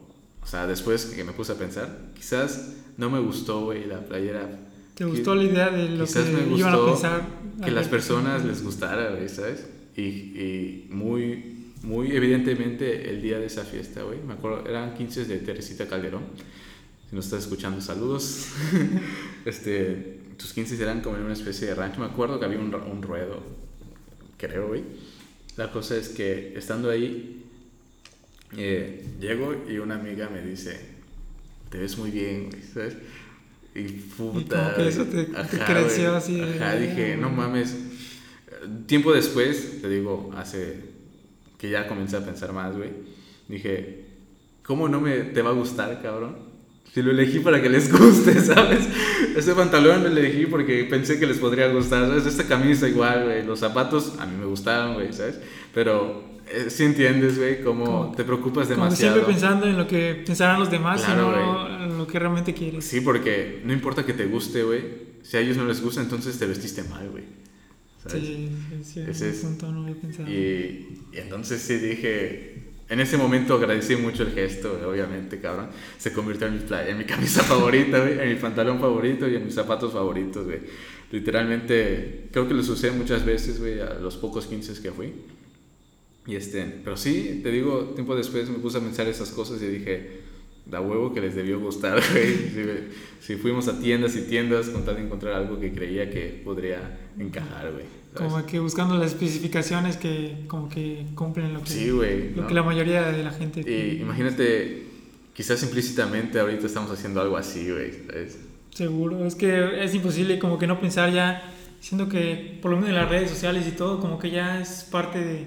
o sea, después que me puse a pensar, quizás no me gustó, güey, la playera. ¿Te gustó la idea de lo Quizás que me iban a gustó pensar? que las personas les gustara, güey, ¿sabes? Y, y muy, muy evidentemente el día de esa fiesta, güey, me acuerdo, eran 15 de Teresita Calderón. Si nos estás escuchando, saludos. este, tus 15 eran como en una especie de rancho. Me acuerdo que había un, un ruedo, creo, güey. La cosa es que estando ahí, eh, llego y una amiga me dice, te ves muy bien, ¿sabes? Y puta. como que eso te- creció así de- Ajá, dije, no mames. Tiempo después, te digo, hace que ya comencé a pensar más, güey. Dije, ¿cómo no me te va a gustar, cabrón? Si lo elegí para que les guste, ¿sabes? Ese pantalón lo elegí porque pensé que les podría gustar, ¿sabes? Esta camisa igual, güey. Los zapatos a mí me gustaron, güey, ¿sabes? Pero eh, sí entiendes, güey, cómo Como- te preocupas Como demasiado. siempre pensando en lo que pensarán los demás Claro, y no en lo que realmente quieres. Sí, porque no importa que te guste, güey. Si a ellos no les gusta, entonces te vestiste mal, güey. Sí, sí, Ese es- punto no había pensado. Y, y entonces sí dije, en ese momento agradecí mucho el gesto, obviamente, cabrón. Se convirtió en mi, en mi camisa favorita, güey, en mi pantalón favorito y en mis zapatos favoritos, güey. Literalmente, creo que los usé muchas veces, güey, a los pocos 15 que fui. Y este, pero sí, te digo, tiempo después me puse a pensar esas cosas y dije, da huevo que les debió gustar, güey. Si, si fuimos a tiendas y tiendas con tal de encontrar algo que creía que podría encajar, güey. ¿sabes? Como que buscando las especificaciones que como que cumplen lo que, Sí, güey. lo ¿no? que la mayoría de la gente... Y imagínate, quizás implícitamente ahorita estamos haciendo algo así, güey. Seguro, es que es imposible como que no pensar ya, siendo que por lo menos en las redes sociales y todo, como que ya es parte de,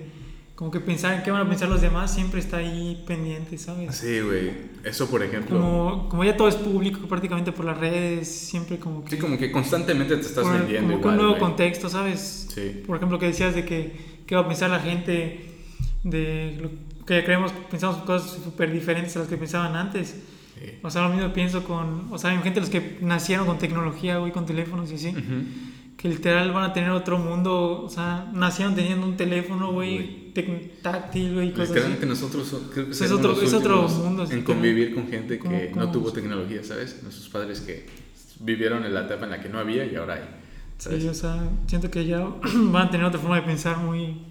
como que pensar en qué van a pensar los demás siempre está ahí pendiente, ¿sabes? Sí, güey. Eso, por ejemplo. Como, como ya todo es público prácticamente por las redes, siempre como que... Sí, como que constantemente te estás por- vendiendo como que igual, un nuevo güey. contexto, ¿sabes? Sí. Por ejemplo, que decías de que qué va a pensar la gente de lo que creemos, pensamos cosas súper diferentes a las que pensaban antes. Sí. O sea, lo mismo pienso con, o sea, hay gente los que nacieron con tecnología, güey, con teléfonos y así, Ujú. Que literal van a tener otro mundo, o sea, nacieron teniendo un teléfono, güey, táctil, güey, cosas Literalmente así. nosotros so- creo que Es otro- es otro mundo, en convivir con gente ¿Cómo- que cómo? no tuvo tecnología, ¿sabes? Nuestros padres que vivieron en la etapa en la que no había y ahora hay. ¿sabes? Sí, o sea, siento que ya van a tener otra forma de pensar muy,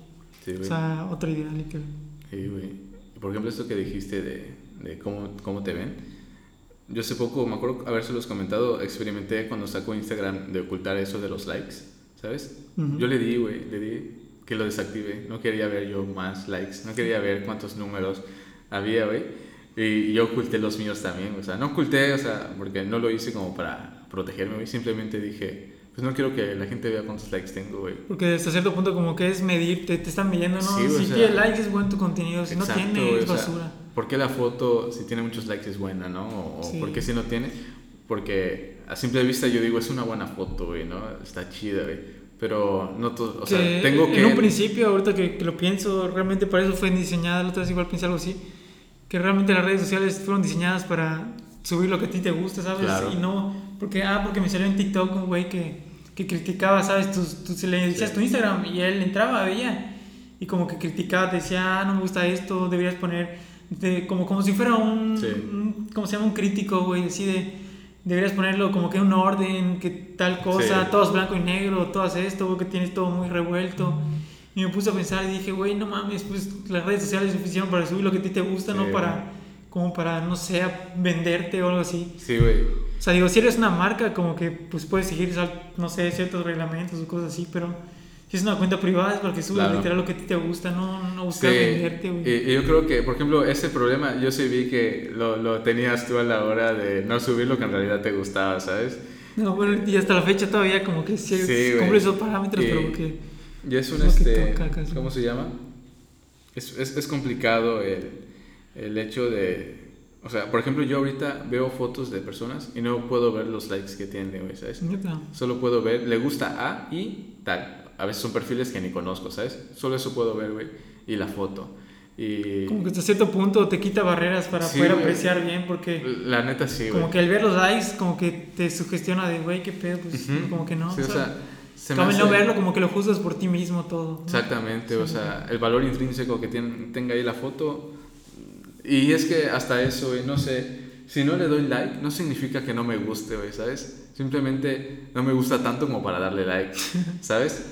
Sí, o sea, otro ideal. literal. Sí, güey. Y por ejemplo, esto que dijiste de, de cómo, cómo te ven. Yo hace poco, me acuerdo habérselos comentado, experimenté cuando sacó Instagram de ocultar eso de los likes, ¿sabes? Ujú. Yo le di, güey, le di que lo desactive. No quería ver yo más likes, no quería ver cuántos números había, güey. Y yo oculté los míos también, o sea, no oculté, o sea, porque no lo hice como para protegerme, güey. Simplemente dije, pues no quiero que la gente vea cuántos likes tengo, güey. Porque hasta cierto punto como que es medir, te, te están midiendo, ¿no? Sí, o si sea, tiene likes es buen tu contenido, si Exacto, no tiene güey, es o sea, basura. ¿Por qué la foto, si tiene muchos likes, es buena, no? O, Sí. ¿por qué si no tiene? Porque a simple vista yo digo, es una buena foto, güey, ¿no? Está chida, güey. Pero no todo, o sea, que tengo que... En un principio, ahorita que, que lo pienso, realmente para eso fue diseñada, la otra vez igual pensé algo así, que realmente las redes sociales fueron diseñadas para subir lo que a ti te gusta, ¿sabes? Claro. Y no, porque, ah, porque me salió en TikTok un güey que, que criticaba, ¿sabes? Tú, tú se le decías Sí. tu Instagram y él entraba, veía, y como que criticaba, te decía, ah, no me gusta esto, deberías poner, de- como, como si fuera un, Sí. un- ¿cómo se llama? Un crítico, güey, así de... Deberías ponerlo como que un orden, que tal cosa, Sí. todo es blanco y negro, todo hace esto, güey, que tienes todo muy revuelto. Y me puse a pensar y dije, güey, no mames, pues las redes sociales se hicieron para subir lo que a ti te gusta, Sí. no para, como para, no sé, venderte o algo así. Sí, güey. O sea, digo, si eres una marca, como que pues puedes seguir, no sé, ciertos reglamentos o cosas así, pero si es una cuenta privada es porque subes Claro. literal lo que a ti te gusta, no, no Sí, buscar venderte, güey. y, y yo creo que, por ejemplo, ese problema yo sí vi que lo, lo tenías tú a la hora de no subir lo que en realidad te gustaba, ¿sabes? No, bueno, y hasta la fecha todavía como que sí, Sí, cumple esos parámetros, Y- pero que... Y es un, que este, toca. ¿cómo se llama? Es, es, es complicado el, el hecho de, o sea, por ejemplo, yo ahorita veo fotos de personas y no puedo ver los likes que tienen, güey, ¿sabes? Solo puedo ver, le gusta a y tal. A veces son perfiles que ni conozco, ¿sabes? Solo eso puedo ver, güey. Y la foto. Y Como que hasta cierto punto te quita barreras para Sí, poder güey. apreciar bien, porque... la neta sí, güey. Como que al ver los likes, como que te sugestiona de, güey, qué pedo, pues Ujú. como que no. Sí, o o sea, se También no hace- verlo, como que lo juzgas por ti mismo todo. ¿no? Exactamente, o Sí. sea, el valor intrínseco que tiene, tenga ahí la foto. Y es que hasta eso, güey, no sé, si no le doy like, no significa que no me guste, güey, ¿sabes? Simplemente no me gusta tanto como para darle like, ¿sabes?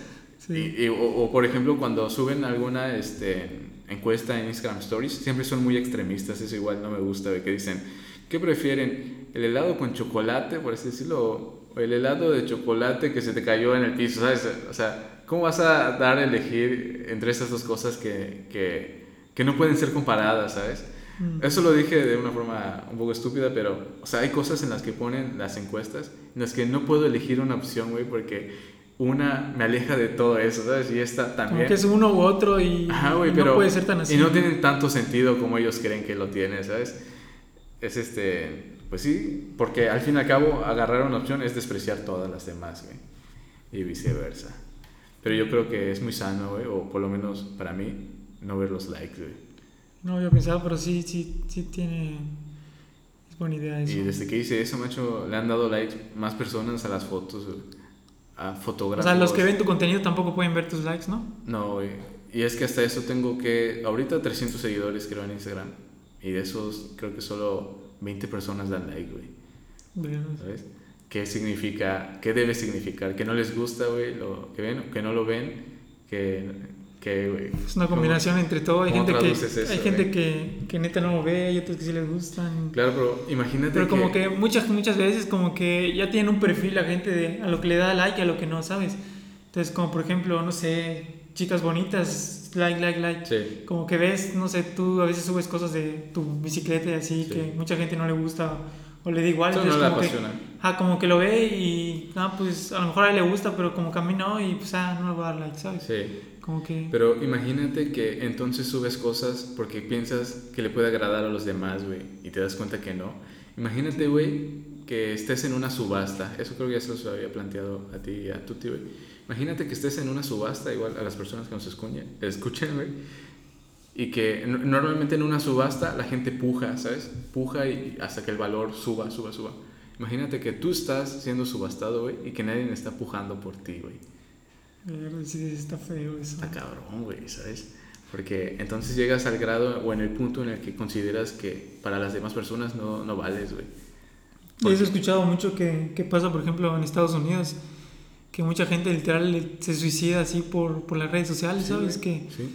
Sí. Y, y- o, o, por ejemplo, cuando suben alguna este, encuesta en Instagram Stories, siempre son muy extremistas, eso igual no me gusta, güey, que dicen, ¿qué prefieren? ¿El helado con chocolate, por así decirlo, o o el helado de chocolate que se te cayó en el piso, ¿sabes? O sea, ¿cómo vas a dar a elegir entre estas dos cosas que, que, que no pueden ser comparadas, ¿sabes? Mm. Eso lo dije de una forma un poco estúpida, pero, o sea, hay cosas en las que ponen las encuestas en las que no puedo elegir una opción, güey, porque una me aleja de todo eso, ¿sabes? Y esta Como también. que es uno u otro y, Ajá, güey, y pero. no puede ser tan así. Y no tienen tanto sentido como ellos creen que lo tiene, ¿sabes? Es este. Pues sí, porque al fin y al cabo, agarrar una opción es despreciar todas las demás, güey. Y viceversa. Pero yo creo que es muy sano, güey, o por lo menos para mí, no ver los likes, güey. No había pensado, pero sí, sí, sí tiene. Es buena idea eso. Y desde que hice eso, macho, le han dado likes más personas a las fotos, güey. A O fotógrafos. sea, los que ven tu contenido tampoco pueden ver tus likes, ¿no? No, güey. Y es que hasta eso tengo que. Ahorita 300 seguidores creo en Instagram. Y de esos creo que solo 20 personas dan like, güey. ¿Sabes? ¿Qué significa? ¿Qué debe significar? Que no les gusta, güey, lo que ven, que no lo ven, que, que güey. Es una combinación entre todo. Hay gente, que, eso, hay gente que, que neta no lo ve, hay otros que sí les gustan. Claro, pero imagínate Pero como que muchas, muchas veces como que ya tienen un perfil la gente de a lo que le da like y a lo que no, ¿sabes? Entonces como por ejemplo, no sé, chicas bonitas, like, like, like. Sí, Como que ves, no sé, tú a veces subes cosas de tu bicicleta y así Sí. que mucha gente no le gusta o le da igual. eso no entonces le como que, ah, como que lo ve y, ah, pues a lo mejor a él le gusta, pero como que a mí no y pues, ah, no le voy a dar like, ¿sabes? Sí. Como que... Pero imagínate que entonces subes cosas porque piensas que le puede agradar a los demás, güey, y te das cuenta que no. Imagínate, güey, que estés en una subasta. Eso creo que ya se los había planteado a ti y a Tuti, güey. Imagínate que estés en una subasta, igual a las personas que nos escuchen, escuchen, güey. Y que normalmente en una subasta la gente puja, ¿sabes? Puja y hasta que el valor suba, suba, suba. Imagínate que tú estás siendo subastado, güey, y que nadie está pujando por ti, güey. Sí, está feo eso. Está cabrón, güey, ¿sabes? Porque entonces llegas al grado o en el punto en el que consideras que para las demás personas no, no vales, güey. Y eso he escuchado mucho que, que pasa, por ejemplo, en Estados Unidos, que mucha gente literal se suicida así por, por las redes sociales, Sí, ¿sabes? güey. Que, Sí.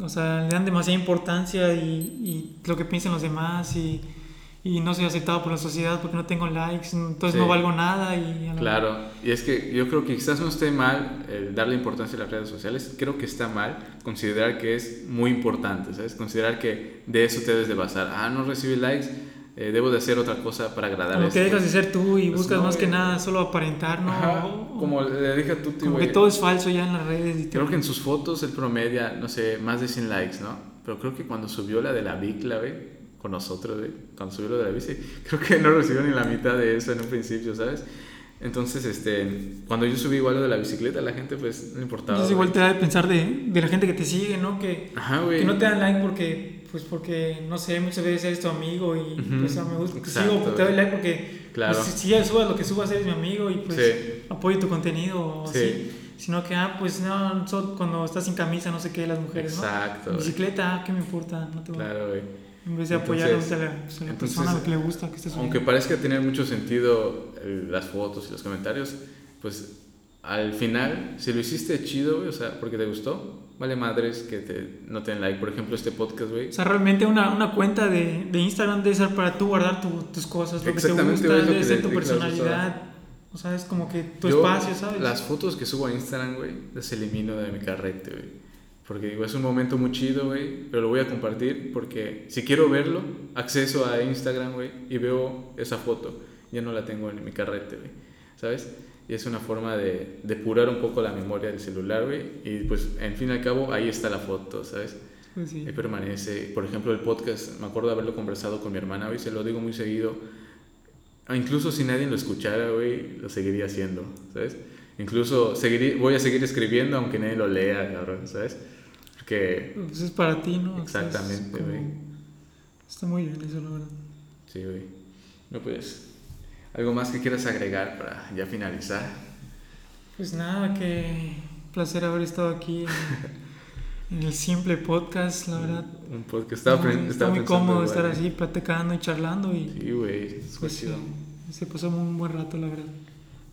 o sea, le dan demasiada importancia y, y lo que piensan los demás y, y no soy aceptado por la sociedad porque no tengo likes, entonces Sí. no valgo nada y... a la- Claro, y es que yo creo que quizás no esté mal el darle importancia a las redes sociales, creo que está mal considerar que es muy importante, ¿sabes? Considerar que de eso te debes de basar. Ah, no recibí likes, eh, debo de hacer otra cosa para agradar a Como que este. dejas de ser tú y Pues buscas no, más que güey. nada solo aparentar, ¿no? Ajá, como le dije a Tuti, como güey. que todo es falso ya en las redes. Y Creo que en sus fotos el promedia, no sé, más de 100 likes, ¿no? Pero creo que cuando subió la de la bicla, güey, con nosotros, cuando subió lo de la bici, creo que no recibió ni la mitad de eso en un principio, ¿sabes? Entonces, este, cuando yo subí igual lo de la bicicleta, la gente pues no importaba. Entonces igual te da de pensar de, de la gente que te sigue, ¿no? Que, Ajá, que no te dan like porque, pues porque, no sé, muchas veces eres tu amigo y Ujú, pues ah, me gusta, exacto, sigo, te doy like porque Claro. pues, si ya subas lo que subas eres mi amigo y pues Sí. apoyo tu contenido Sí. así. Sino que, ah, pues no, cuando estás sin camisa, no sé qué, las mujeres, Exacto, ¿no? güey. Bicicleta, ah, ¿qué me importa? No te Claro, güey. En vez de apoyar Entonces- a la, pues, a la entonces, persona que le gusta que Aunque parezca tener mucho sentido eh, las fotos y los comentarios, pues al final, si lo hiciste chido, güey, o sea, porque te gustó, vale madres que te, no te den like. Por ejemplo, este podcast, güey. O sea, realmente una, una cuenta de, de Instagram debe ser para tú guardar tu- tus cosas, lo que te gusta, debe ser tu personalidad. O sea, es como que tu Yo, espacio, ¿sabes? Las fotos que subo a Instagram, güey, las elimino de mi carrete, güey. Porque digo, es un momento muy chido, güey, pero lo voy a compartir porque si quiero verlo, acceso a Instagram, güey, y veo esa foto. Ya no la tengo en mi carrete, güey, ¿sabes? Y es una forma de depurar un poco la memoria del celular, güey. Y pues, en fin y al cabo, ahí está la foto, ¿sabes? Pues sí. Ahí permanece. Por ejemplo, el podcast, me acuerdo de haberlo conversado con mi hermana, hoy se lo digo muy seguido. Ah, Incluso si nadie lo escuchara, güey, lo seguiría haciendo, ¿sabes? Incluso seguiría, voy a seguir escribiendo aunque nadie lo lea, cabrón, ¿sabes? Porque, Pues es para ti, ¿no? Exactamente, como- güey. Está muy bien eso, la verdad. sí, güey. No, pues, algo más que quieras agregar para ya finalizar. Pues nada, que placer haber estado aquí en, en el simple podcast, la verdad. Un podcast, estaba, Está muy- está muy cómodo igual, estar ¿eh? así platicando y charlando y Sí, güey, es pues, eh, se pasó un buen rato, la verdad.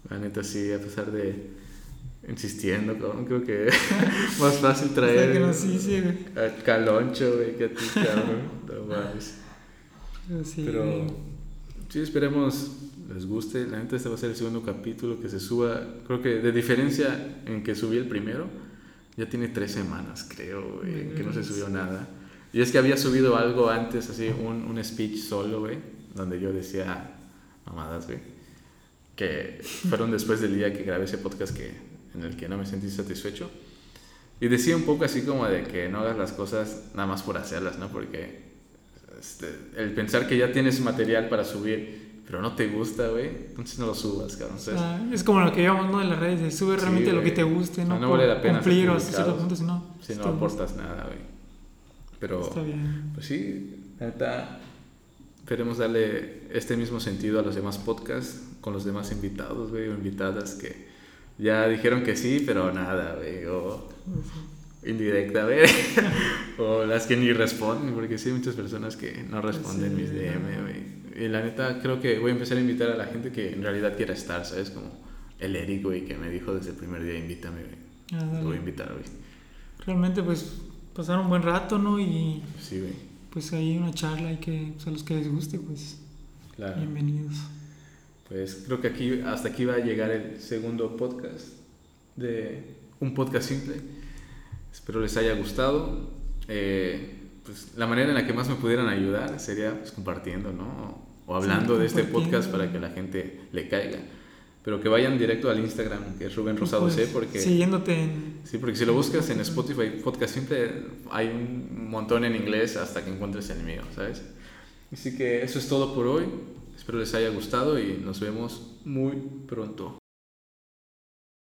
La neta, sí, a pesar de insistiendo, cabrón, creo que más fácil traer nos hice, güey. a Caloncho, güey, que a ti, cabrón. No mames. Sí, Pero güey. sí, esperemos les guste. La neta, este va a ser el segundo capítulo que se suba. Creo que de diferencia en que subí el primero, ya tiene tres semanas, creo, güey, que no se subió nada. Y es que había subido algo antes, así, un, un speech solo, güey, donde yo decía mamadas, güey, que fueron después del día que grabé ese podcast que, en el que no me sentí satisfecho. Y decía un poco así como de que no hagas las cosas nada más por hacerlas, ¿no? Porque este, el pensar que ya tienes material para subir, pero no te gusta, güey, entonces no lo subas, cabrón. ¿sabes? sea, es como lo que llevamos ¿no? de las redes, de sube Sí, realmente lo güey. que te guste, no, no Por vale la pena cumplir o hasta cierto punto, si no te gusta. aportas nada, güey. Pero, Está bien. pues sí, neta, esperemos darle este mismo sentido a los demás podcasts con los demás invitados, güey, o invitadas que ya dijeron que sí, pero nada, güey, o indirecta, güey, o las que ni responden, porque sí hay muchas personas que no responden Sí, mis DM, güey. Y la neta, creo que voy a empezar a invitar a la gente que en realidad quiera estar, ¿sabes? Como el Eric, güey, que me dijo desde el primer día, invítame, güey. Ah, Lo dale. voy a invitar, güey. Realmente, pues, pasar un buen rato, ¿no? Y Sí, güey. pues ahí una charla y que pues, a los que les guste, pues, Claro. bienvenidos. Pues creo que aquí, hasta aquí va a llegar el segundo podcast de un podcast simple. Espero les haya gustado. Eh, pues la manera en la que más me pudieran ayudar sería pues, compartiendo, ¿no? O hablando Sí, de este podcast para que la gente le caiga. Pero que vayan directo al Instagram, que es Rubén Rosado Pues, C, porque... Siguiéndote en... Sí, porque si lo buscas en Spotify, podcast simple, hay un montón en inglés hasta que encuentres el mío, ¿sabes? Así que eso es todo por hoy. Espero les haya gustado y nos vemos muy pronto.